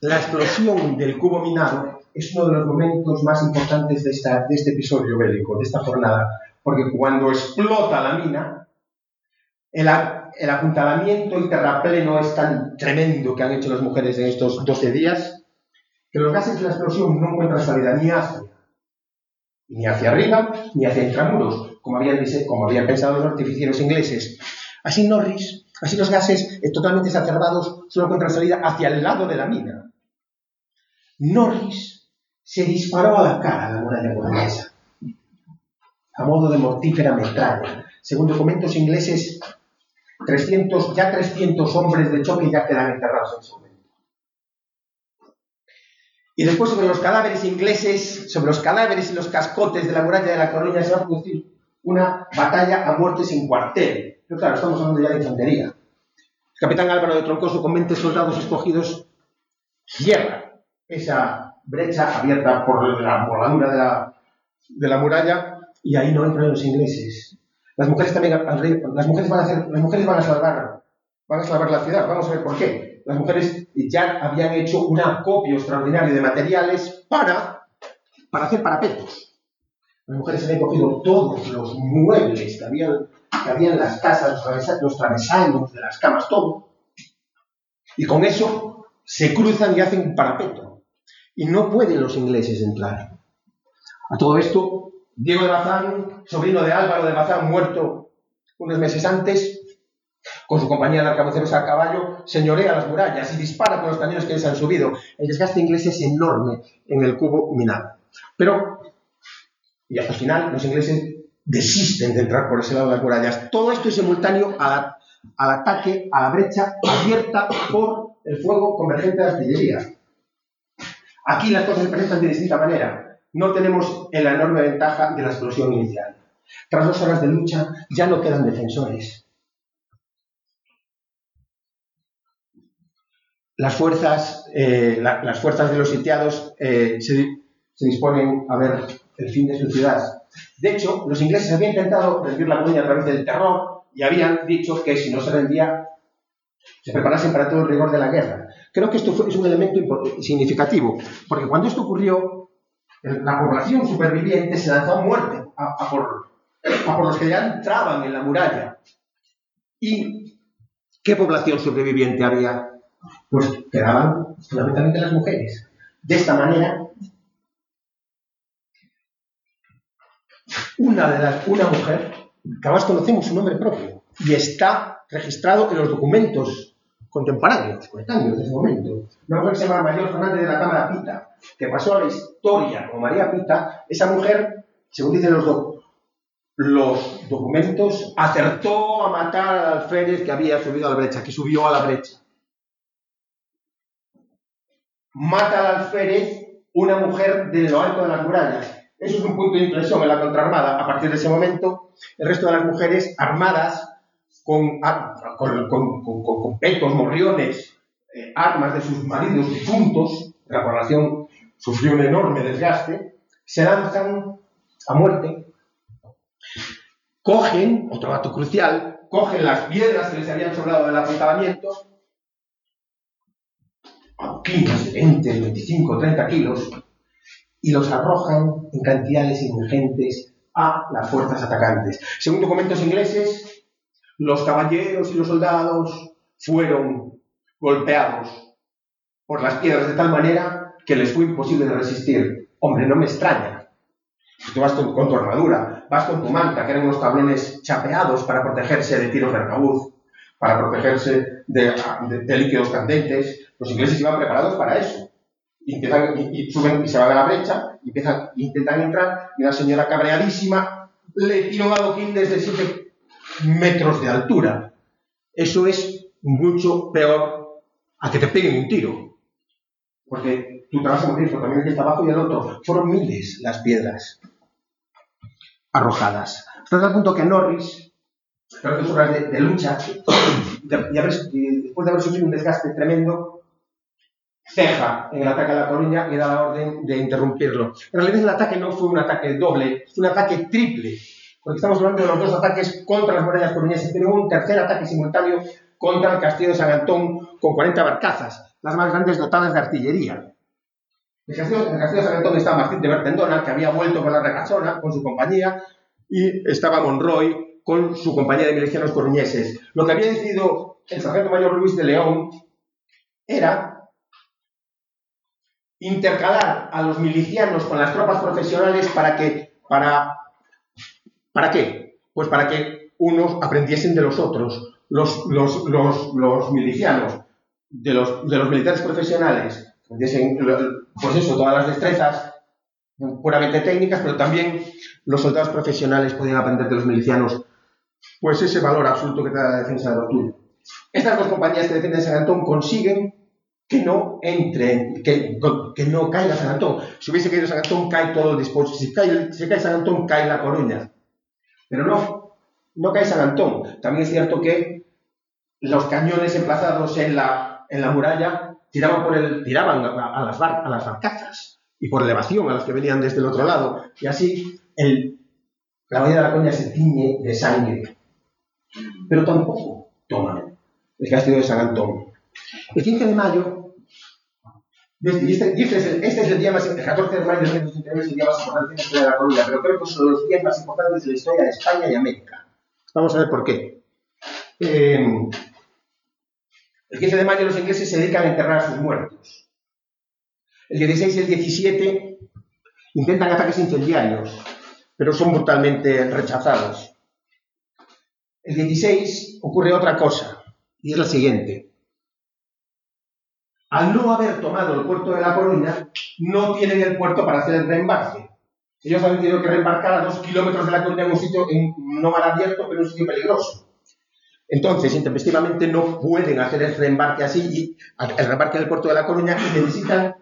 La explosión del cubo minado es uno de los momentos más importantes de, este episodio bélico, de esta jornada, porque cuando explota la mina, el, el apuntalamiento y terrapleno es tan tremendo que han hecho las mujeres en estos 12 días, que los gases de la explosión no encuentran salida ni hacia, ni hacia arriba ni hacia intramuros, como habían, como habían pensado los artificieros ingleses. Así Norris, así los gases eh, totalmente exacerbados solo encuentran salida hacia el lado de la mina. Norris se disparó a la cara a la muralla boloñesa, a modo de mortífera metralla. Según documentos ingleses, 300, ya 300 hombres de choque ya quedan enterrados en ese momento. Y después sobre los cadáveres ingleses, sobre los cadáveres y los cascotes de la muralla de la Coruña se va a producir una batalla a muerte sin cuartel. Pero claro, estamos hablando ya de infantería. El capitán Álvaro de Troncoso con 20 soldados escogidos cierra esa brecha abierta por la voladura de la, de la muralla y ahí no entran los ingleses. Las mujeres también, las mujeres van a hacer, las mujeres van a salvar, van a salvar la ciudad. Vamos a ver por qué. Las mujeres ya habían hecho un acopio extraordinario de materiales para, para hacer parapetos. Las mujeres habían cogido todos los muebles que habían, que había en las casas, los, travesa- los travesaños de las camas, todo. Y con eso se cruzan y hacen un parapeto. Y no pueden los ingleses entrar. A todo esto, Diego de Bazán, sobrino de Álvaro de Bazán, muerto unos meses antes, con su compañía de arcabuceros a caballo, señorea las murallas y dispara con los cañones que les han subido. El desgaste inglés es enorme en el cubo minado. Pero, y hasta el final, los ingleses desisten de entrar por ese lado de las murallas. Todo esto es simultáneo a al ataque a la brecha abierta por el fuego convergente de artillería. Aquí las cosas se presentan de distinta manera. No tenemos la enorme ventaja de la explosión inicial. Tras dos horas de lucha ya no quedan defensores. Las fuerzas, eh, la- las fuerzas de los sitiados eh, se, disponen a ver el fin de su ciudad. De hecho, los ingleses habían intentado rendir la Coruña a través del terror y habían dicho que si no se rendía, se preparasen para todo el rigor de la guerra. Creo que esto es un elemento significativo, porque cuando esto ocurrió, la población superviviente se lanzó a muerte a, por, a por los que ya entraban en la muralla. ¿Y qué población superviviente había? Pues quedaban fundamentalmente las mujeres. De esta manera, una, de las, una mujer, que además conocemos su nombre propio, y está registrado en los documentos contemporáneos, coetáneos de ese momento. Una mujer que se llama Mayor Fernández de la Cámara Pita, que pasó a la historia como María Pita, esa mujer, según dicen los documentos, acertó a matar al alférez que había subido a la brecha, que subió a la brecha. Mata al alférez una mujer de lo alto de las murallas. Eso es un punto de inflexión en la contraarmada. A partir de ese momento, el resto de las mujeres armadas con, con, morriones, eh, armas de sus maridos difuntos, la población sufrió un enorme desgaste, se lanzan a muerte, cogen, otro dato crucial, cogen las piedras que les habían sobrado del apuntamiento, de 20, 25, 30 kilos, y los arrojan en cantidades ingentes a las fuerzas atacantes. Según documentos ingleses, los caballeros y los soldados fueron golpeados por las piedras de tal manera que les fue imposible de resistir. Hombre, no me extraña. Tú vas con, tu armadura, vas con tu manta, que eran unos tablones chapeados para protegerse de tiros de arcabuz, para protegerse de, de- de líquidos candentes. Los ingleses iban preparados para eso. Y, empiezan, y, y suben y se van a la brecha, y empiezan, intentan entrar, y una señora cabreadísima le tira un adoquín desde 7 metros de altura. Eso es mucho peor a que te peguen un tiro. Porque tú te vas a morir, también el que está abajo y el otro. Fueron miles las piedras arrojadas. Hasta tal punto que Norris, tras dos horas de, de lucha, de- y haber- después de haber sufrido un desgaste tremendo, ceja en el ataque a La Coruña y da la orden de interrumpirlo. En realidad el ataque no fue un ataque doble, fue un ataque triple, porque estamos hablando de los dos ataques contra las murallas coruñesas, pero un tercer ataque simultáneo contra el castillo de San Antón con 40 barcazas, las más grandes dotadas de artillería. El castillo, el castillo de San Antón estaba Martín de Bertendona, que había vuelto con la recachona, con su compañía, y estaba Monroy con su compañía de milicianos coruñeses. Lo que había decidido el sargento mayor Luis de León era intercalar a los milicianos con las tropas profesionales para que, para, ¿para qué? Pues para que unos aprendiesen de los otros. Los, los, los, los milicianos de los, de los militares profesionales aprendiesen, pues eso, todas las destrezas puramente técnicas, pero también los soldados profesionales podían aprender de los milicianos pues ese valor absoluto que te da la defensa de lo tuyo. Estas dos compañías que defienden San Antón consiguen que no entre, que, que no caiga San Antón. Si hubiese caído San Antón, cae todo el dispositivo. Si cae, si cae San Antón, cae La Coruña. Pero no, no cae San Antón. También es cierto que los cañones emplazados en la, en la muralla tiraban, por el, tiraban a, las bar, a las barcazas y por elevación a las que venían desde el otro lado. Y así el, la bahía de la Coruña se tiñe de sangre. Pero tampoco toman el castillo de San Antón. El 15 de mayo, este, este, es el, este es el día más, el 14 de mayo de 1969 es el día más importante de la historia de la Coruña, pero creo que es uno de los días más importantes de la historia de España y América. Vamos a ver por qué. Eh, el 15 de mayo los ingleses se dedican a enterrar a sus muertos. El 16 y el 17 intentan ataques incendiarios, pero son brutalmente rechazados. El 16 ocurre otra cosa, y es la siguiente. Al no haber tomado el puerto de La Coruña, no tienen el puerto para hacer el reembarque. Ellos han tenido que reembarcar a dos kilómetros de La Coruña en un sitio, no mal abierto, pero un sitio peligroso. Entonces, intempestivamente no pueden hacer el reembarque así, y, el reembarque del puerto de La Coruña, necesitan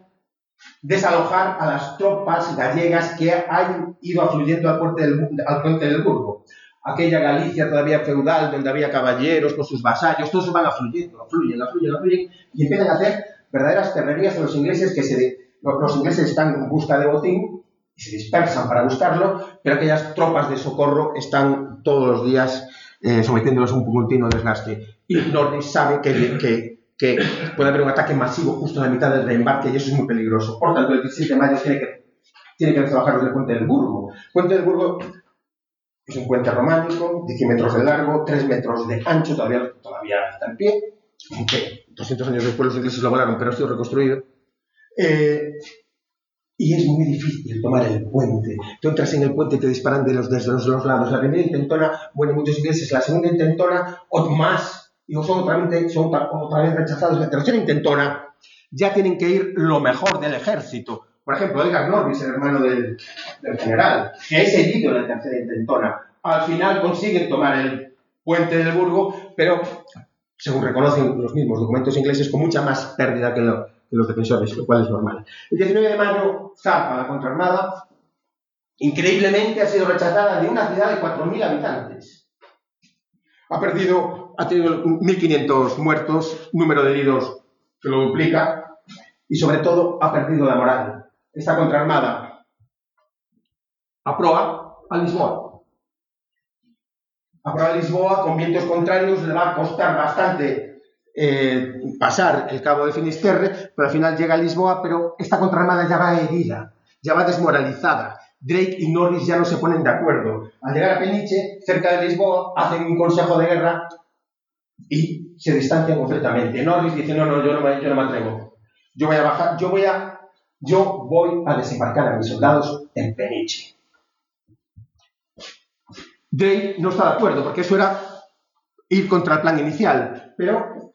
desalojar a las tropas gallegas que han ido afluyendo al puente del, puente del Burgo. Aquella Galicia todavía feudal, donde había caballeros con sus vasallos, todos van afluyendo, afluyen, afluyen, afluyen, y empiezan a hacer verdaderas terrerías a los ingleses que se, los ingleses están en busca de botín y se dispersan para buscarlo, pero aquellas tropas de socorro están todos los días eh, sometiéndolos a un continuo desgaste. Y Norris sabe que, puede haber un ataque masivo justo en la mitad del reembarque y eso es muy peligroso. Por tanto, el 17 de mayo tiene que, trabajar desde Puente del Burgo. Puente del Burgo es un puente románico de 100 metros de largo, 3 metros de ancho, todavía, todavía está en pie, 200 años después los ingleses lo volaron, pero ha sido reconstruido. Eh, y es muy difícil tomar el puente. Tú entras en el puente y te disparan de los, desde los dos lados. La primera intentona, bueno, muchos ingleses, la segunda intentona, o más, y son otra, vez, son otra vez rechazados. La tercera intentona, ya tienen que ir lo mejor del ejército. Por ejemplo, Edgar Norris, el hermano del, del general, que es herido en la tercera intentona. Al final consiguen tomar el puente del Burgo, pero según reconocen los mismos documentos ingleses, con mucha más pérdida que, los defensores, lo cual es normal. El 19 de mayo zarpa la contraarmada, increíblemente ha sido rechazada de una ciudad de 4.000 habitantes. Ha perdido, ha tenido 1.500 muertos, número de heridos que lo duplica, y sobre todo ha perdido la moral. Esta contraarmada a proa a Lisboa. A proa a Lisboa, con vientos contrarios, le va a costar bastante eh, pasar el cabo de Finisterre, pero al final llega a Lisboa, pero esta contraarmada ya va herida, ya va desmoralizada. Drake y Norris ya no se ponen de acuerdo. Al llegar a Peniche, cerca de Lisboa, hacen un consejo de guerra y se distancian completamente. Norris dice, no, no, yo no me, yo atrevo. Yo voy a bajar, yo voy a, yo voy a desembarcar a mis soldados en Peniche. Drake no está de acuerdo, porque eso era ir contra el plan inicial, pero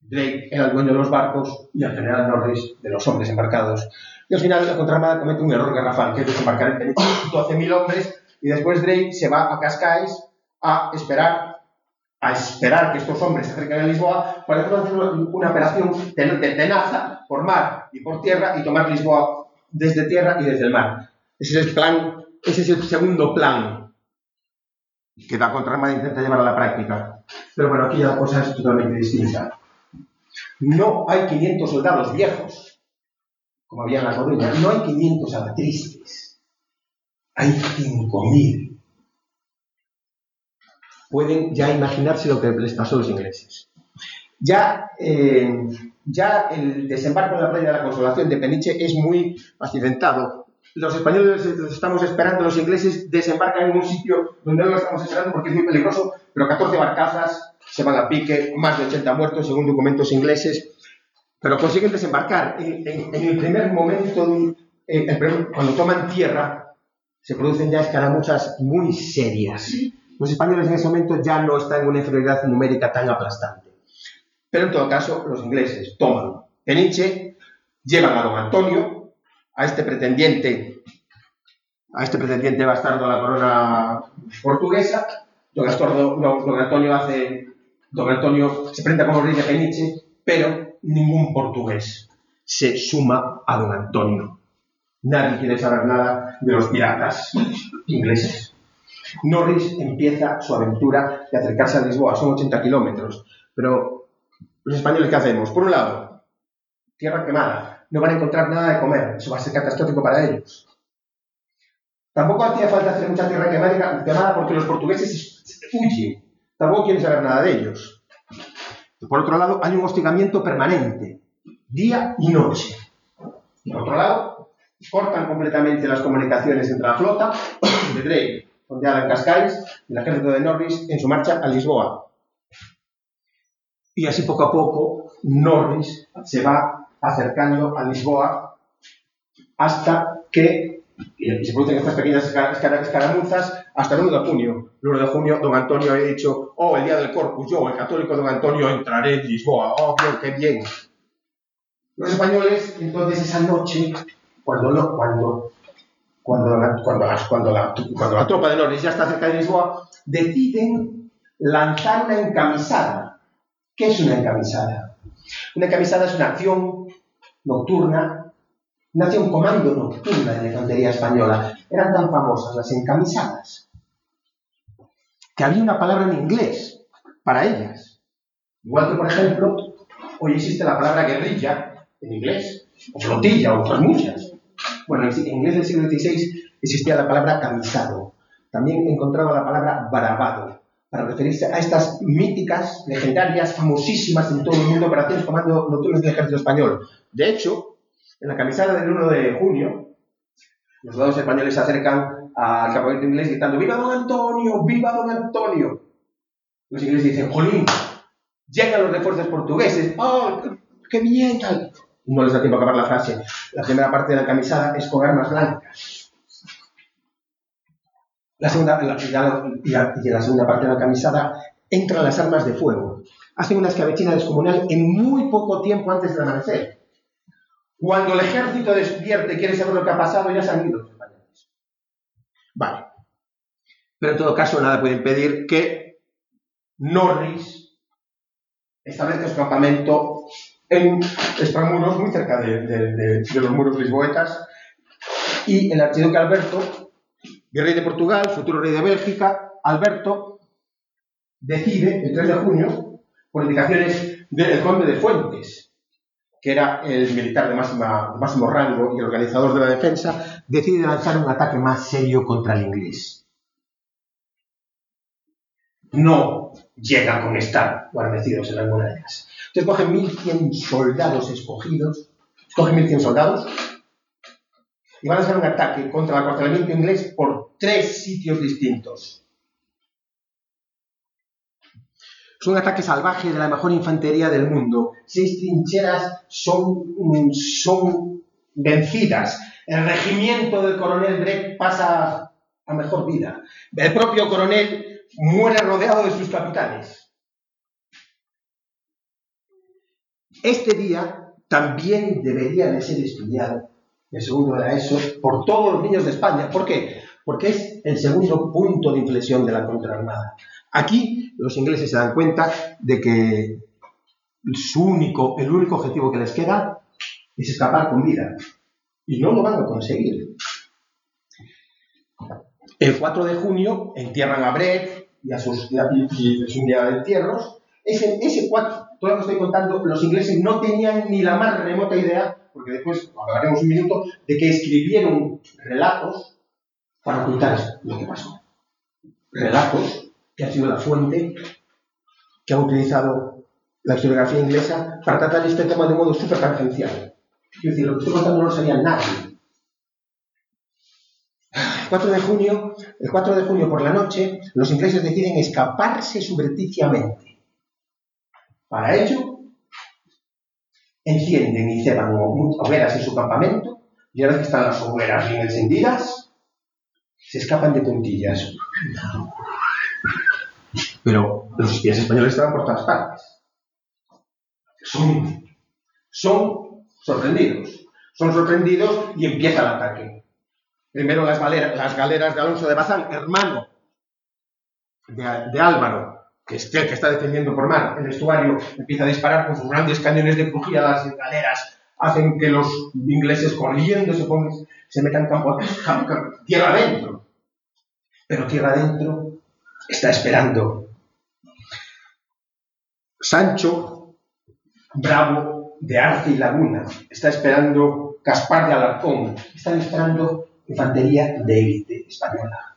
Drake era el dueño de los barcos y el general Norris de los hombres embarcados. Y al final la contraarmada comete un error garrafal, que es desembarcar en Peniche 12.000 hombres y después Drake se va a Cascais a esperar a esperar que estos hombres se acerquen a Lisboa para hacer una operación de tenaza por mar y por tierra y tomar Lisboa desde tierra y desde el mar. Ese es el plan, ese es el segundo plan que la contraarmada intenta llevar a la práctica. Pero bueno, aquí la cosa es totalmente distinta. No hay 500 soldados viejos, como había en la Coruña, no hay 500 abatristes, hay 5.000. Pueden ya imaginarse lo que les pasó a los ingleses. Ya, eh, ya el desembarco en la playa de la Consolación de Peniche es muy accidentado. Los españoles los estamos esperando, los ingleses desembarcan en un sitio donde no lo estamos esperando porque es muy peligroso, pero 14 barcazas se van a pique, más de 80 muertos según documentos ingleses, pero consiguen desembarcar. En, el primer momento, cuando toman tierra, se producen ya escaramuzas muy serias. Los españoles en ese momento ya no están en una inferioridad numérica tan aplastante. Pero en todo caso, los ingleses toman Peniche, llevan a don Antonio, a este pretendiente, a este pretendiente bastardo a la corona portuguesa. Don, don Antonio hace Don Antonio se presenta como rey de Peniche, pero ningún portugués se suma a Don Antonio. Nadie quiere saber nada de los piratas ingleses. Norris empieza su aventura de acercarse a Lisboa, son 80 kilómetros, pero los españoles, ¿qué hacemos? Por un lado, tierra quemada, no van a encontrar nada de comer, eso va a ser catastrófico para ellos. Tampoco hacía falta hacer mucha tierra quemada porque los portugueses huyen tampoco quieren saber nada de ellos. Por otro lado, hay un hostigamiento permanente, día y noche. Por otro lado, cortan completamente las comunicaciones entre la flota de Drake, fondeada en Cascais, y el ejército de Norris en su marcha a Lisboa. Y así poco a poco, Norris se va acercando a Lisboa hasta que y se producen estas pequeñas escaramuzas hasta el 1 de junio. El 1 de junio, don Antonio había dicho, oh, el día del Corpus, yo, el católico don Antonio, entraré en Lisboa. Oh, bien, qué bien. Los españoles, entonces, esa noche, cuando, cuando, cuando, la, cuando, la, cuando, la, cuando la tropa de Norris ya está cerca de Lisboa, deciden lanzar una encamisada. ¿Qué es una encamisada? Una encamisada es una acción nocturna nació un comando nocturna de la infantería española. Eran tan famosas las encamisadas que había una palabra en inglés para ellas. Igual que, por ejemplo, hoy existe la palabra guerrilla en inglés, o flotilla, o otras muchas. Bueno, en inglés del siglo XVI existía la palabra camisado. También encontraba la palabra bravado, para referirse a estas míticas, legendarias, famosísimas en todo el mundo operaciones comando nocturnos del ejército español. De hecho, en la camisada del 1 de junio, los soldados españoles se acercan al campamento inglés gritando ¡Viva don Antonio! ¡Viva don Antonio! Los ingleses dicen ¡Jolín! Llegan los refuerzos portugueses. ¡Oh, qué bien! No les da tiempo a acabar la frase. La primera parte de la camisada es con armas blancas. La segunda, y, en la segunda parte de la camisada entran las armas de fuego. Hacen una escabechina descomunal en muy poco tiempo antes del amanecer. Cuando el ejército despierte y quiere saber lo que ha pasado, ya se han ido los españoles. Vale. Pero en todo caso, nada puede impedir que Norris establezca su campamento en extramuros, muy cerca de, de los muros lisboetas, y el archiduque Alberto virrey de Portugal, futuro rey de Bélgica, Alberto, decide el 3 de junio, por indicaciones del conde de Fuentes, que era el militar de, máximo rango y organizador de la defensa, decide lanzar un ataque más serio contra el inglés. No llega con estar guarnecidos en las murallas. Entonces cogen 1.100 soldados escogidos, cogen 1.100 soldados, y van a hacer un ataque contra el acuartelamiento inglés por tres sitios distintos. Es un ataque salvaje de la mejor infantería del mundo. Seis trincheras son, son vencidas. El regimiento del coronel Brett pasa a mejor vida. El propio coronel muere rodeado de sus capitanes. Este día también debería de ser estudiado el segundo era eso, por todos los niños de España. ¿Por qué? Porque es el segundo punto de inflexión de la contraarmada. Aquí los ingleses se dan cuenta de que su único, el único objetivo que les queda es escapar con vida. Y no lo van a conseguir. El 4 de junio entierran a Brett y a sus, y de entierros. Ese, ese 4, todo lo que estoy contando, los ingleses no tenían ni la más remota idea porque después hablaremos un minuto, de que escribieron relatos para ocultar lo que pasó. Relatos que han sido la fuente que ha utilizado la historiografía inglesa para tratar este tema de modo súper tangencial. Es decir, lo que estoy contando no lo sabía nadie. El 4 de junio, el 4 de junio por la noche, los ingleses deciden escaparse subrepticiamente. Para ello, encienden y ceban hogueras en su campamento, y ahora que están las hogueras bien encendidas, se escapan de puntillas. Pero los espías españoles estaban por todas partes. Son, son sorprendidos. Son sorprendidos y empieza el ataque. Primero las galeras, las galeras de Alonso de Bazán, hermano de, de Álvaro, que es el que está defendiendo por mar el estuario, empieza a disparar con sus grandes cañones de crujía las galeras, hacen que los ingleses corriendo se, pongan, se metan campo, tierra adentro. Pero tierra adentro está esperando. Sancho, bravo de Arce y Laguna, está esperando Caspar de Alarcón, están esperando infantería de élite española.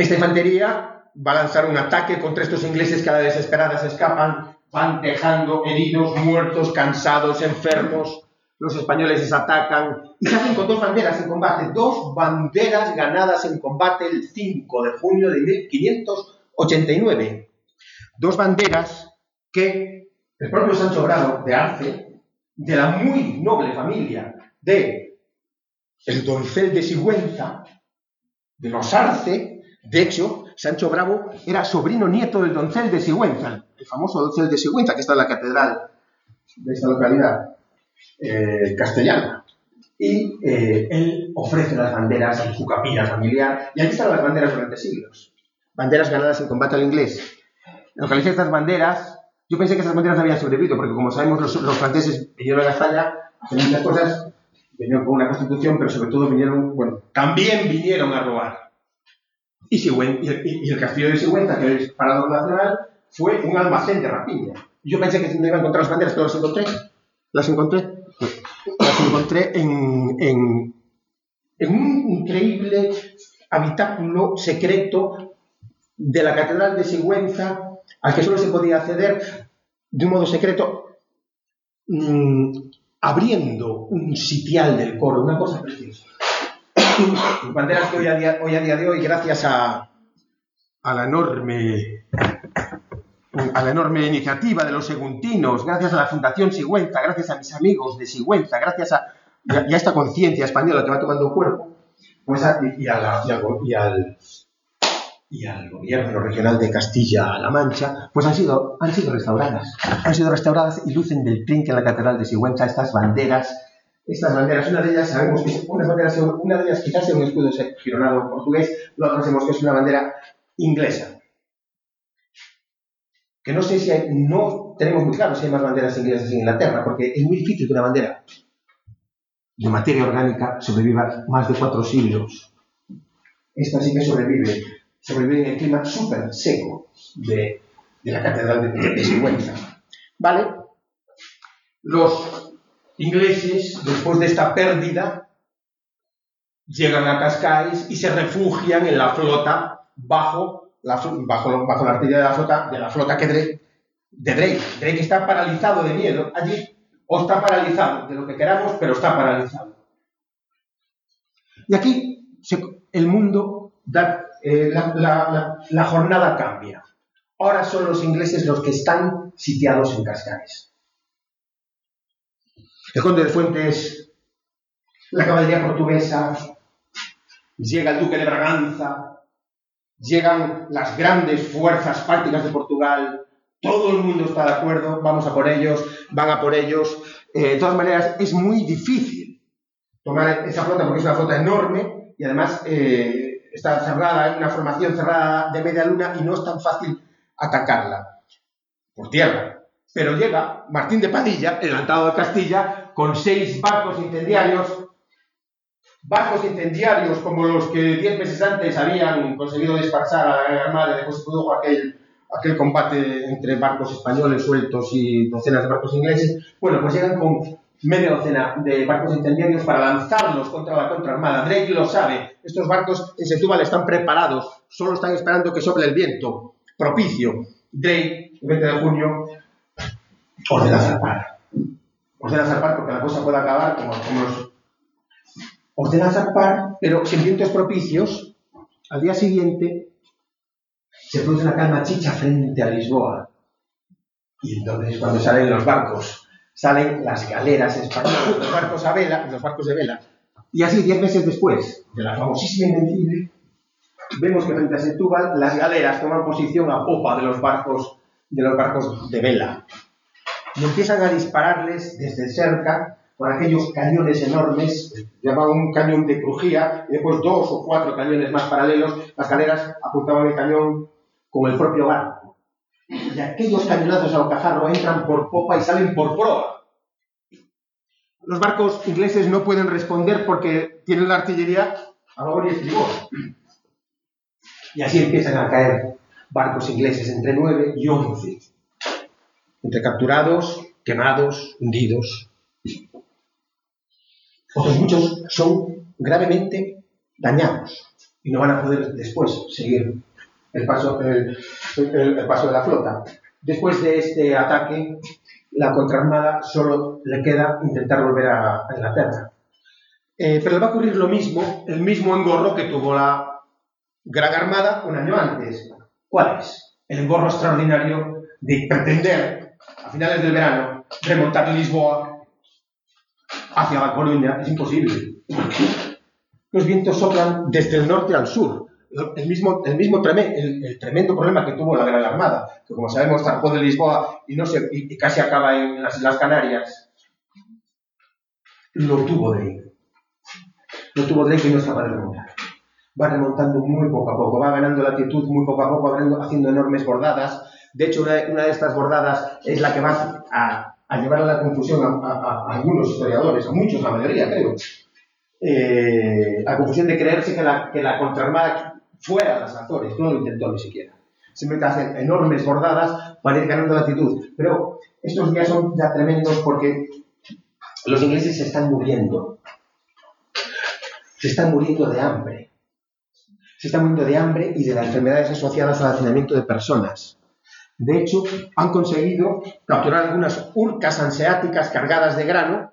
Esta infantería va a lanzar un ataque contra estos ingleses que a la desesperada se escapan, van dejando heridos, muertos, cansados, enfermos. Los españoles les atacan y salen con dos banderas en combate, dos banderas ganadas en combate el 5 de junio de 1589. Dos banderas que el propio Sancho Bravo de Arce, de la muy noble familia de el doncel de Sigüenza, de los Arce, de hecho, Sancho Bravo era sobrino nieto del doncel de Sigüenza, el famoso doncel de Sigüenza, que está en la catedral de esta localidad eh, castellana. Y eh, él ofrece las banderas en su capilla familiar, y aquí están las banderas durante siglos. Banderas ganadas en combate al inglés. Localiza estas banderas Yo pensé que esas banderas habían sobrevivido, porque como sabemos, los, los franceses vinieron a España, hacen muchas cosas, vinieron con una constitución, pero sobre todo vinieron, bueno, también vinieron a robar. Y, Sigüen- y, el- castillo de Sigüenza, que es parador nacional, fue un almacén de rapiña. Yo pensé que no iba a encontrar las banderas, pero las encontré. Las encontré. Las encontré en, en, en un increíble habitáculo secreto de la Catedral de Sigüenza, al que solo se podía acceder de un modo secreto, mm, abriendo un sitial del coro, una cosa preciosa. Banderas que hoy a día, hoy a día de hoy, gracias a, la enorme a la enorme iniciativa de los seguntinos, gracias a la Fundación Sigüenza, gracias a mis amigos de Sigüenza, gracias a, y a, y a esta conciencia española que va tomando cuerpo, pues a- y, la- al- y al gobierno regional de Castilla-La Mancha, pues han sido, han sido restauradas. Han sido restauradas y lucen del trinque en la Catedral de Sigüenza estas banderas. Estas banderas, una de ellas sabemos que unas banderas, una de ellas quizás sea un escudo gironado portugués, la otra sabemos que es una bandera inglesa. Que no sé si hay, no tenemos muy claro si hay más banderas inglesas en Inglaterra, porque es muy difícil que una bandera de materia orgánica sobreviva más de cuatro siglos. Esta sí que sobrevive, sobrevive en el clima súper seco de, de la Catedral de, de Sigüenza. ¿Vale? Los ingleses, después de esta pérdida, llegan a Cascais y se refugian en la flota bajo la, bajo, bajo la artillería de la flota, de la flota que Drake, de Drake. Drake está paralizado de miedo allí, o está paralizado, de lo que queramos, pero está paralizado. Y aquí el mundo, eh, la jornada cambia. Ahora son los ingleses los que están sitiados en Cascais. El conde de Fuentes, la caballería portuguesa, llega el duque de Braganza, llegan las grandes fuerzas fácticas de Portugal, todo el mundo está de acuerdo, vamos a por ellos, van a por ellos. Eh, de todas maneras, es muy difícil tomar esa flota porque es una flota enorme y además eh, está cerrada, en una formación cerrada de media luna y no es tan fácil atacarla por tierra. Pero llega Martín de Padilla, el atado de Castilla, con seis barcos incendiarios barcos incendiarios como los que diez meses antes habían conseguido dispersar a la Armada después se produjo aquel, aquel combate entre barcos españoles sueltos y docenas de barcos ingleses, bueno, pues llegan con media docena de barcos incendiarios para lanzarlos contra la contraarmada. Drake lo sabe, estos barcos en Setúbal están preparados, solo están esperando que sople el viento propicio. Drake, el 20 de junio, ordena zarpar. Ordena zarpar porque la cosa puede acabar como, los ordena zarpar, pero sin vientos propicios, al día siguiente se produce una calma chicha frente a Lisboa. Y entonces cuando salen los barcos, salen las galeras españolas, los barcos a vela, los barcos de vela. Y así, diez meses después de la famosísima Invencible, vemos que frente a Setúbal las galeras toman posición a popa de los barcos de los barcos de vela y empiezan a dispararles desde cerca con aquellos cañones enormes, llamaban un cañón de crujía, y después dos o cuatro cañones más paralelos, las galeras apuntaban el cañón con el propio barco. Y aquellos cañonazos a bocajarro entran por popa y salen por proa. Los barcos ingleses no pueden responder porque tienen la artillería a babor y estribor. Y así empiezan a caer barcos ingleses entre 9 y 11. Entre capturados, quemados, hundidos. Otros muchos son gravemente dañados y no van a poder después seguir el paso, de la flota. Después de este ataque, la contraarmada solo le queda intentar volver a, a Inglaterra. Eh, pero le va a ocurrir lo mismo, el mismo engorro que tuvo la Gran Armada un año antes. ¿Cuál es? El engorro extraordinario de pretender, a finales del verano, remontar Lisboa hacia La Coruña. Es imposible. Los vientos soplan desde el norte al sur. El mismo, el mismo treme- el, el tremendo problema que tuvo la Gran Armada, que como sabemos zarpó de Lisboa y, no se, y, y casi acaba en las Islas Canarias, lo tuvo Drake. Lo tuvo Drake y no es capaz de remontar. Va remontando muy poco a poco, va ganando latitud muy poco a poco, haciendo enormes bordadas, De hecho, una, de estas bordadas es la que va a, llevar a la confusión a, algunos historiadores, a muchos, la mayoría, creo. Eh, a confusión de creerse que la, que la contraarmada fuera de las Azores, no lo intentó ni siquiera. Simplemente hacen enormes bordadas para ir ganando latitud. Pero estos días son ya tremendos porque los ingleses se están muriendo. Se están muriendo de hambre. Se están muriendo de hambre y de las enfermedades asociadas al hacinamiento de personas. De hecho, han conseguido capturar algunas urcas anseáticas cargadas de grano.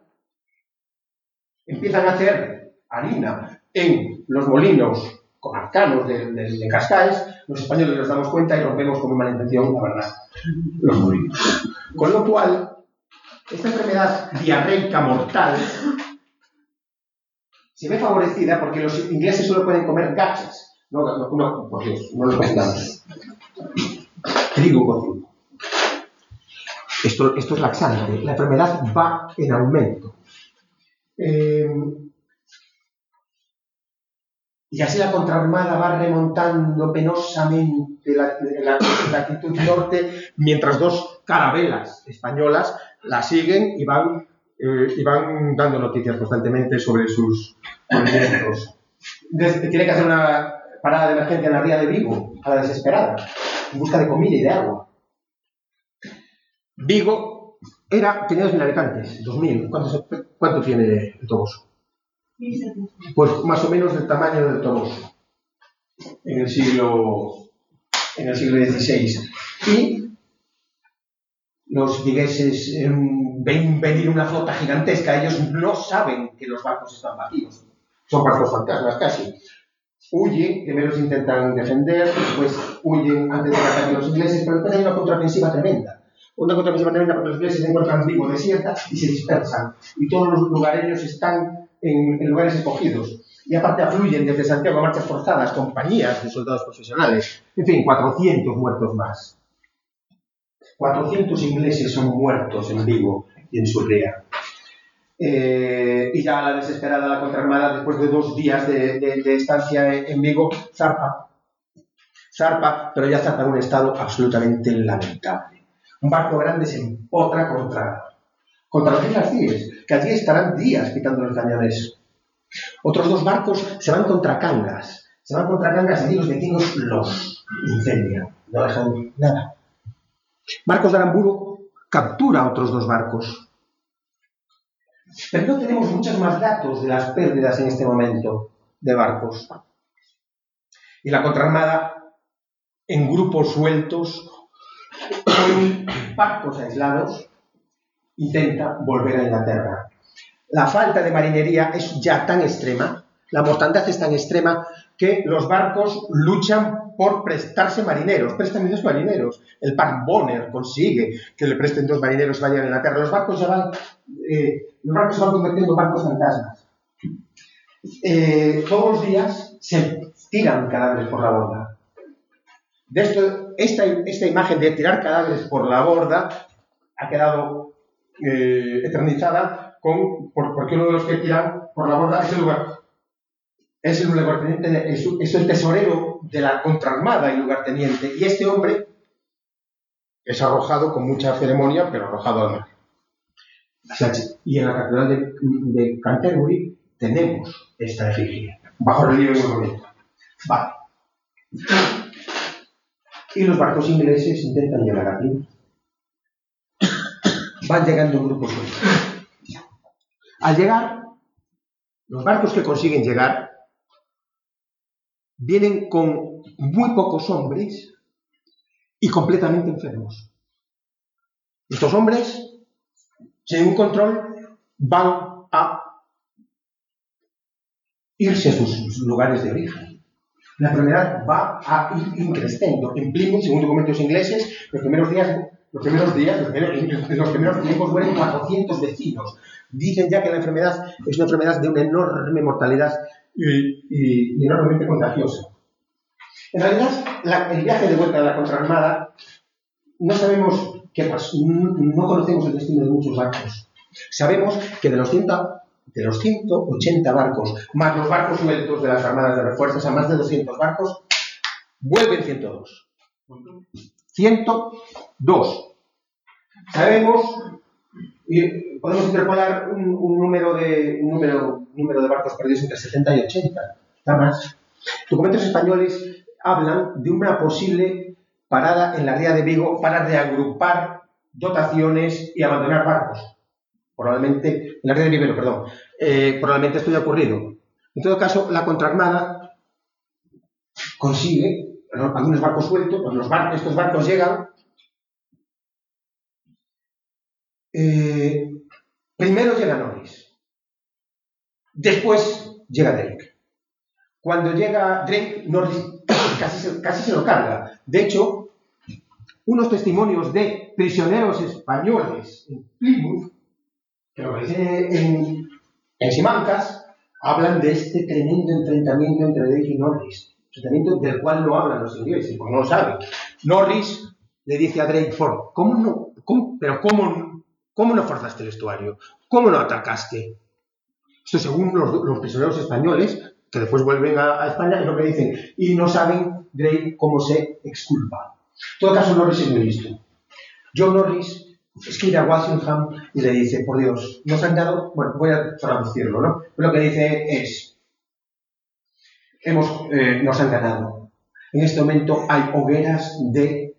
Empiezan a hacer harina en los molinos comarcanos de, de, de Cascais. Los españoles nos damos cuenta y rompemos con mala intención, la verdad, los molinos. Con lo cual, esta enfermedad diarreica mortal se ve favorecida porque los ingleses solo pueden comer gachas. No, no, no, por Dios, no lo. Trigo cocido. Esto, esto es laxante. La enfermedad va en aumento. Eh, y así la contraarmada va remontando penosamente la, la, la latitud norte, mientras dos carabelas españolas la siguen y van, eh, y van dando noticias constantemente sobre sus movimientos. Tiene que hacer una parada de emergencia en la ría de Vigo, a la desesperada, en busca de comida y de agua. Vigo era, tenía 2.000 habitantes, 2.000. ¿Cuánto, se- ¿Cuánto tiene el Toboso? Pues más o menos del tamaño del Toboso. En el siglo, en el siglo XVI. Y los vigueses eh, ven venir una flota gigantesca. Ellos no saben que los barcos están vacíos. Son barcos fantasmas casi. Huyen, primero se intentan defender, después huyen antes de que ataquen los ingleses, pero después hay una contraofensiva tremenda. Una contraofensiva tremenda porque los ingleses se encuentran vivo desierta y se dispersan. Y todos los lugareños están en, lugares escogidos. Y aparte afluyen desde Santiago a marchas forzadas, compañías de soldados profesionales. En fin, 400 muertos más. 400 ingleses son muertos en Vigo y en Surría. Eh, y ya la desesperada la contraarmada, después de dos días de, estancia en, Vigo, zarpa. Zarpa, pero ya zarpa en un estado absolutamente lamentable. Un barco grande se empotra contra, contra los Islas que allí estarán días quitando los cañones. Otros dos barcos se van contra Cangas. Se van contra Cangas y allí los vecinos los incendian. No dejan nada. Marcos de Aramburu captura otros dos barcos. Pero no tenemos muchos más datos de las pérdidas en este momento de barcos. Y la contraarmada, en grupos sueltos, con barcos aislados, intenta volver a Inglaterra. La falta de marinería es ya tan extrema, la mortandad es tan extrema, que los barcos luchan por prestarse marineros, prestan dos marineros. El Park Bonner consigue que le presten dos marineros y vayan a Inglaterra. Los barcos ya van, eh, los barcos se van convirtiendo en barcos fantasmas. Eh, todos los días se tiran cadáveres por la borda. De esto, esta, esta imagen de tirar cadáveres por la borda ha quedado eh, eternizada con, por- porque uno de los que tiran por la borda es el lugar es el lugarteniente, es, el tesorero de la contraarmada y lugarteniente. Y este hombre es arrojado con mucha ceremonia, pero arrojado al mar. Y en la catedral de, Canterbury tenemos esta efigie, bajo relieve bonito. Vale. Y los barcos ingleses intentan llegar a Plymouth. Van llegando grupos. Al llegar, los barcos que consiguen llegar vienen con muy pocos hombres y completamente enfermos. Estos hombres, sin un control, van a irse a sus lugares de origen. La enfermedad va a ir increciendo. En Plymouth, según documentos ingleses, los primeros días, los primeros días, los primeros, los primeros tiempos mueren 400 vecinos. Dicen ya que la enfermedad es una enfermedad de una enorme mortalidad y, y- enormemente contagiosa. En realidad, el viaje de vuelta de la contraarmada, no sabemos qué pasó, no, no conocemos el destino de muchos barcos. Sabemos que de los, 100 de los 180 barcos, más los barcos sueltos de las armadas de refuerzos, a más de 200 barcos, vuelven 102. 102. Sabemos, y podemos interpolar un, un número de, un número, número de barcos perdidos entre 70 y 80, está más. Documentos españoles hablan de una posible parada en la ría de Vigo para reagrupar dotaciones y abandonar barcos. Probablemente, en la ría de Vigo, perdón, eh, probablemente esto haya ocurrido. En todo caso, la contraarmada consigue ¿no? algunos barcos sueltos, pues los estos barcos llegan. Eh, primero llega Norris, después llega Drake. Cuando llega Drake, Norris casi se, lo carga. De hecho, unos testimonios de prisioneros españoles en Plymouth, que lo en, Simancas, hablan de este tremendo enfrentamiento entre Drake y Norris. Enfrentamiento del cual no hablan los ingleses, porque no lo saben. Norris le dice a Drake Ford, ¿cómo no, pero cómo, cómo no forzaste el estuario? ¿Cómo no atacaste? Esto según los, prisioneros españoles, que después vuelven a, España, es lo que dicen. Y no saben Drake cómo se exculpa. En todo caso, Norris es muy listo. John Norris escribe a Walsingham y le dice, por Dios, nos han dado, bueno, voy a traducirlo, ¿no? Lo que dice es, hemos, eh, nos han ganado. En este momento hay hogueras de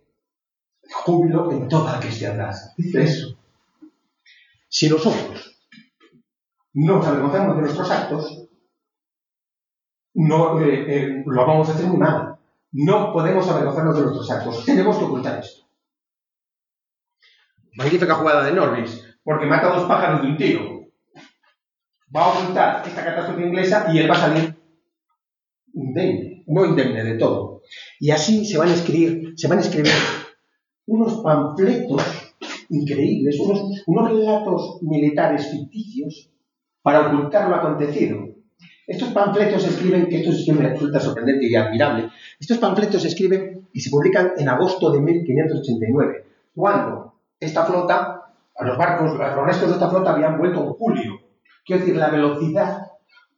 júbilo en toda la cristiandad. Dice eso. Si nosotros nos avergonzamos de nuestros actos, no, eh, eh, lo vamos a hacer muy mal. No podemos avergonzarnos de nuestros actos. Tenemos que ocultar esto. Magnífica jugada de Norris, porque mata dos pájaros de un tiro. Va a ocultar esta catástrofe inglesa y él va a salir indemne, no indemne de todo. Y así se van a escribir, se van a escribir unos panfletos increíbles, unos, unos relatos militares ficticios para ocultar lo acontecido. Estos panfletos escriben, que esto me resulta sorprendente y admirable, estos panfletos se escriben y se publican en agosto de 1589, cuando esta flota, a los barcos, los restos de esta flota habían vuelto en julio. Quiero decir, la velocidad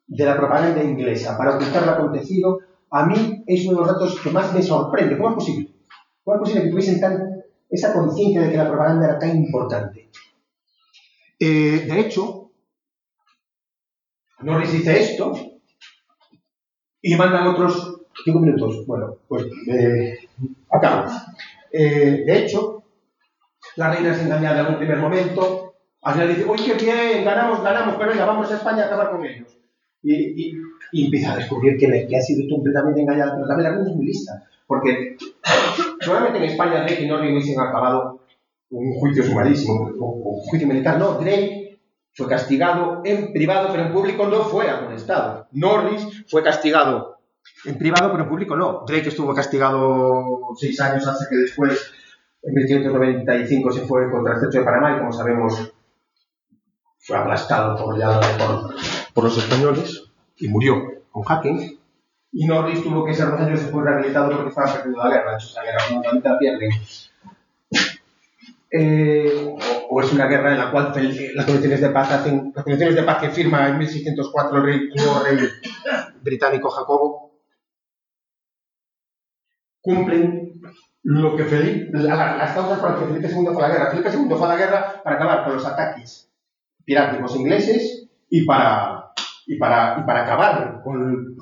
de la propaganda inglesa para ocultar lo acontecido, a mí es uno de los datos que más me sorprende. ¿Cómo es posible? ¿Cómo es posible que tuviesen tan, esa conciencia de que la propaganda era tan importante? Eh, de hecho, Norris dice esto y mandan otros cinco minutos. Bueno, pues eh, acabo. Eh, de hecho, la reina es engañada en un primer momento. Al final dice, oye, qué bien, ganamos, ganamos, pero venga, vamos a España a acabar con ellos. Y, empieza a descubrir que, que ha sido completamente engañada. Pero también la reina es muy lista, porque probablemente en España Drake y Norris hubiesen acabado un juicio sumarísimo, un juicio militar. No, Drake fue castigado en privado, pero en público no fue amonestado. Norris fue castigado en privado, pero en público no. Drake estuvo castigado seis años hasta que después, en 1595, se fue contra el estrecho de Panamá y, como sabemos, fue aplastado por, por, por los españoles y murió con Hacking. Y Norris tuvo que ser dos años después rehabilitado porque estaba perdiendo la guerra. De hecho, esa guerra la. Eh, o, o es una guerra en la cual las condiciones de paz hacen, las condiciones de paz que firma en 1604 el rey, el nuevo rey británico Jacobo cumplen lo que Felipe, la- las causas por las que Felipe II fue a la guerra. Felipe II fue a la guerra para acabar con los ataques piráticos ingleses y para, y para, y para acabar con,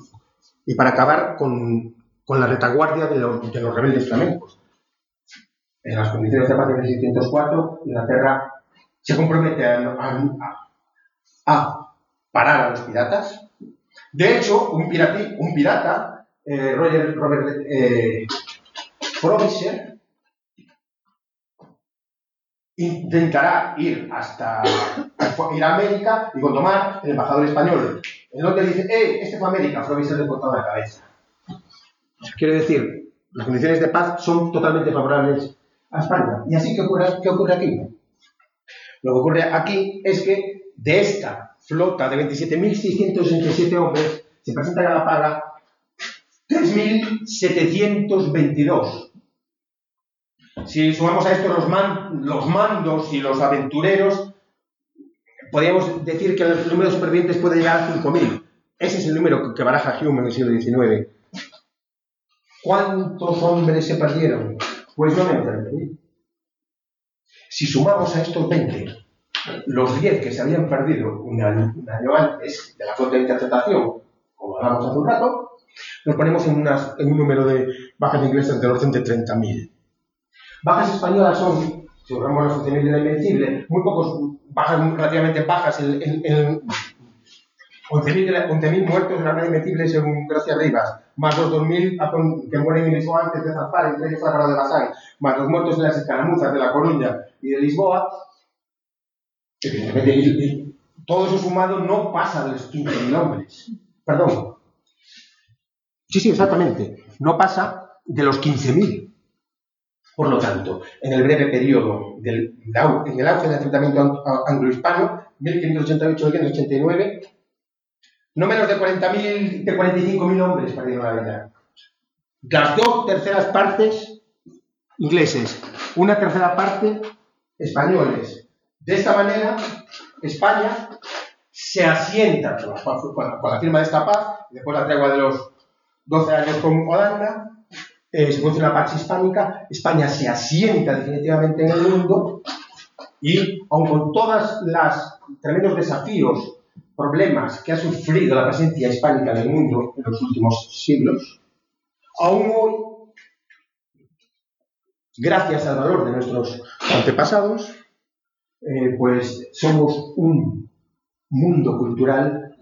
y para acabar con, con la retaguardia de los, de los rebeldes flamencos. En las condiciones de paz de 1604, Inglaterra se compromete a, parar a los piratas. De hecho, un, pirati- un pirata, eh, Roger Robert eh, intentará ir hasta ir a América y Gondomar, el embajador español, en donde dice, ¡eh! Este fue a América, Frobisher le ha cortado la cabeza. Quiero decir, las condiciones de paz son totalmente favorables a España. ¿Y así qué ocurre, qué ocurre aquí? Lo que ocurre aquí es que de esta flota de 27.667 hombres se presentan a la paga 3.722. Si sumamos a esto los, man- los mandos y los aventureros, podríamos decir que el número de supervivientes puede llegar a 5.000. Ese es el número que- baraja Hume en el siglo XIX. ¿Cuántos hombres se perdieron? Pues no menos de 20.000. Si sumamos a estos 20 los 10 que se habían perdido un año, antes de la flota de interpretación, como hablamos hace un rato, nos ponemos en un número de bajas inglesas de orden de 30.000. Bajas españolas son, si borramos 11.000 de la Invencible, muy pocos, bajas relativamente bajas, en, en 11.000 de la- 11.000 muertos en la Invencible según Gracia Rivas, más los 2.000 a con- que mueren en Lisboa antes de zarpar, entre ellos Álvaro de Bazán, más los muertos en las escaramuzas de La Coruña y de Lisboa, evidentemente, todo eso sumado no pasa de los 15.000 hombres. Perdón. Sí, sí, exactamente. No pasa de los 15.000. Por lo tanto, en el breve periodo del, en el auge del a- anglo-hispano, 1588-1589, no menos de 40.000, de 45.000 hombres perdieron la vida. Las dos terceras partes ingleses, una tercera parte españoles. De esta manera, España se asienta con la, con la- firma de esta paz, después la tregua de los 12 años con Holanda, eh, se produce la Pax Hispánica, España se asienta definitivamente en el mundo y, aun con todos los tremendos desafíos, problemas que ha sufrido la presencia hispánica en el mundo en los últimos siglos, aún hoy, gracias al valor de nuestros antepasados, eh, pues somos un mundo cultural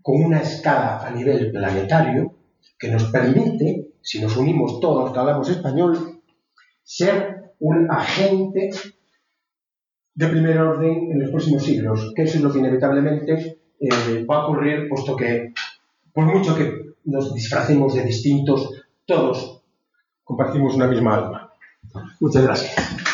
con una escala a nivel planetario que nos permite, si nos unimos todos que hablamos español, ser un agente de primer orden en los próximos siglos, que eso es lo que inevitablemente eh, va a ocurrir, puesto que, por mucho que nos disfracemos de distintos, todos compartimos una misma alma. Muchas gracias.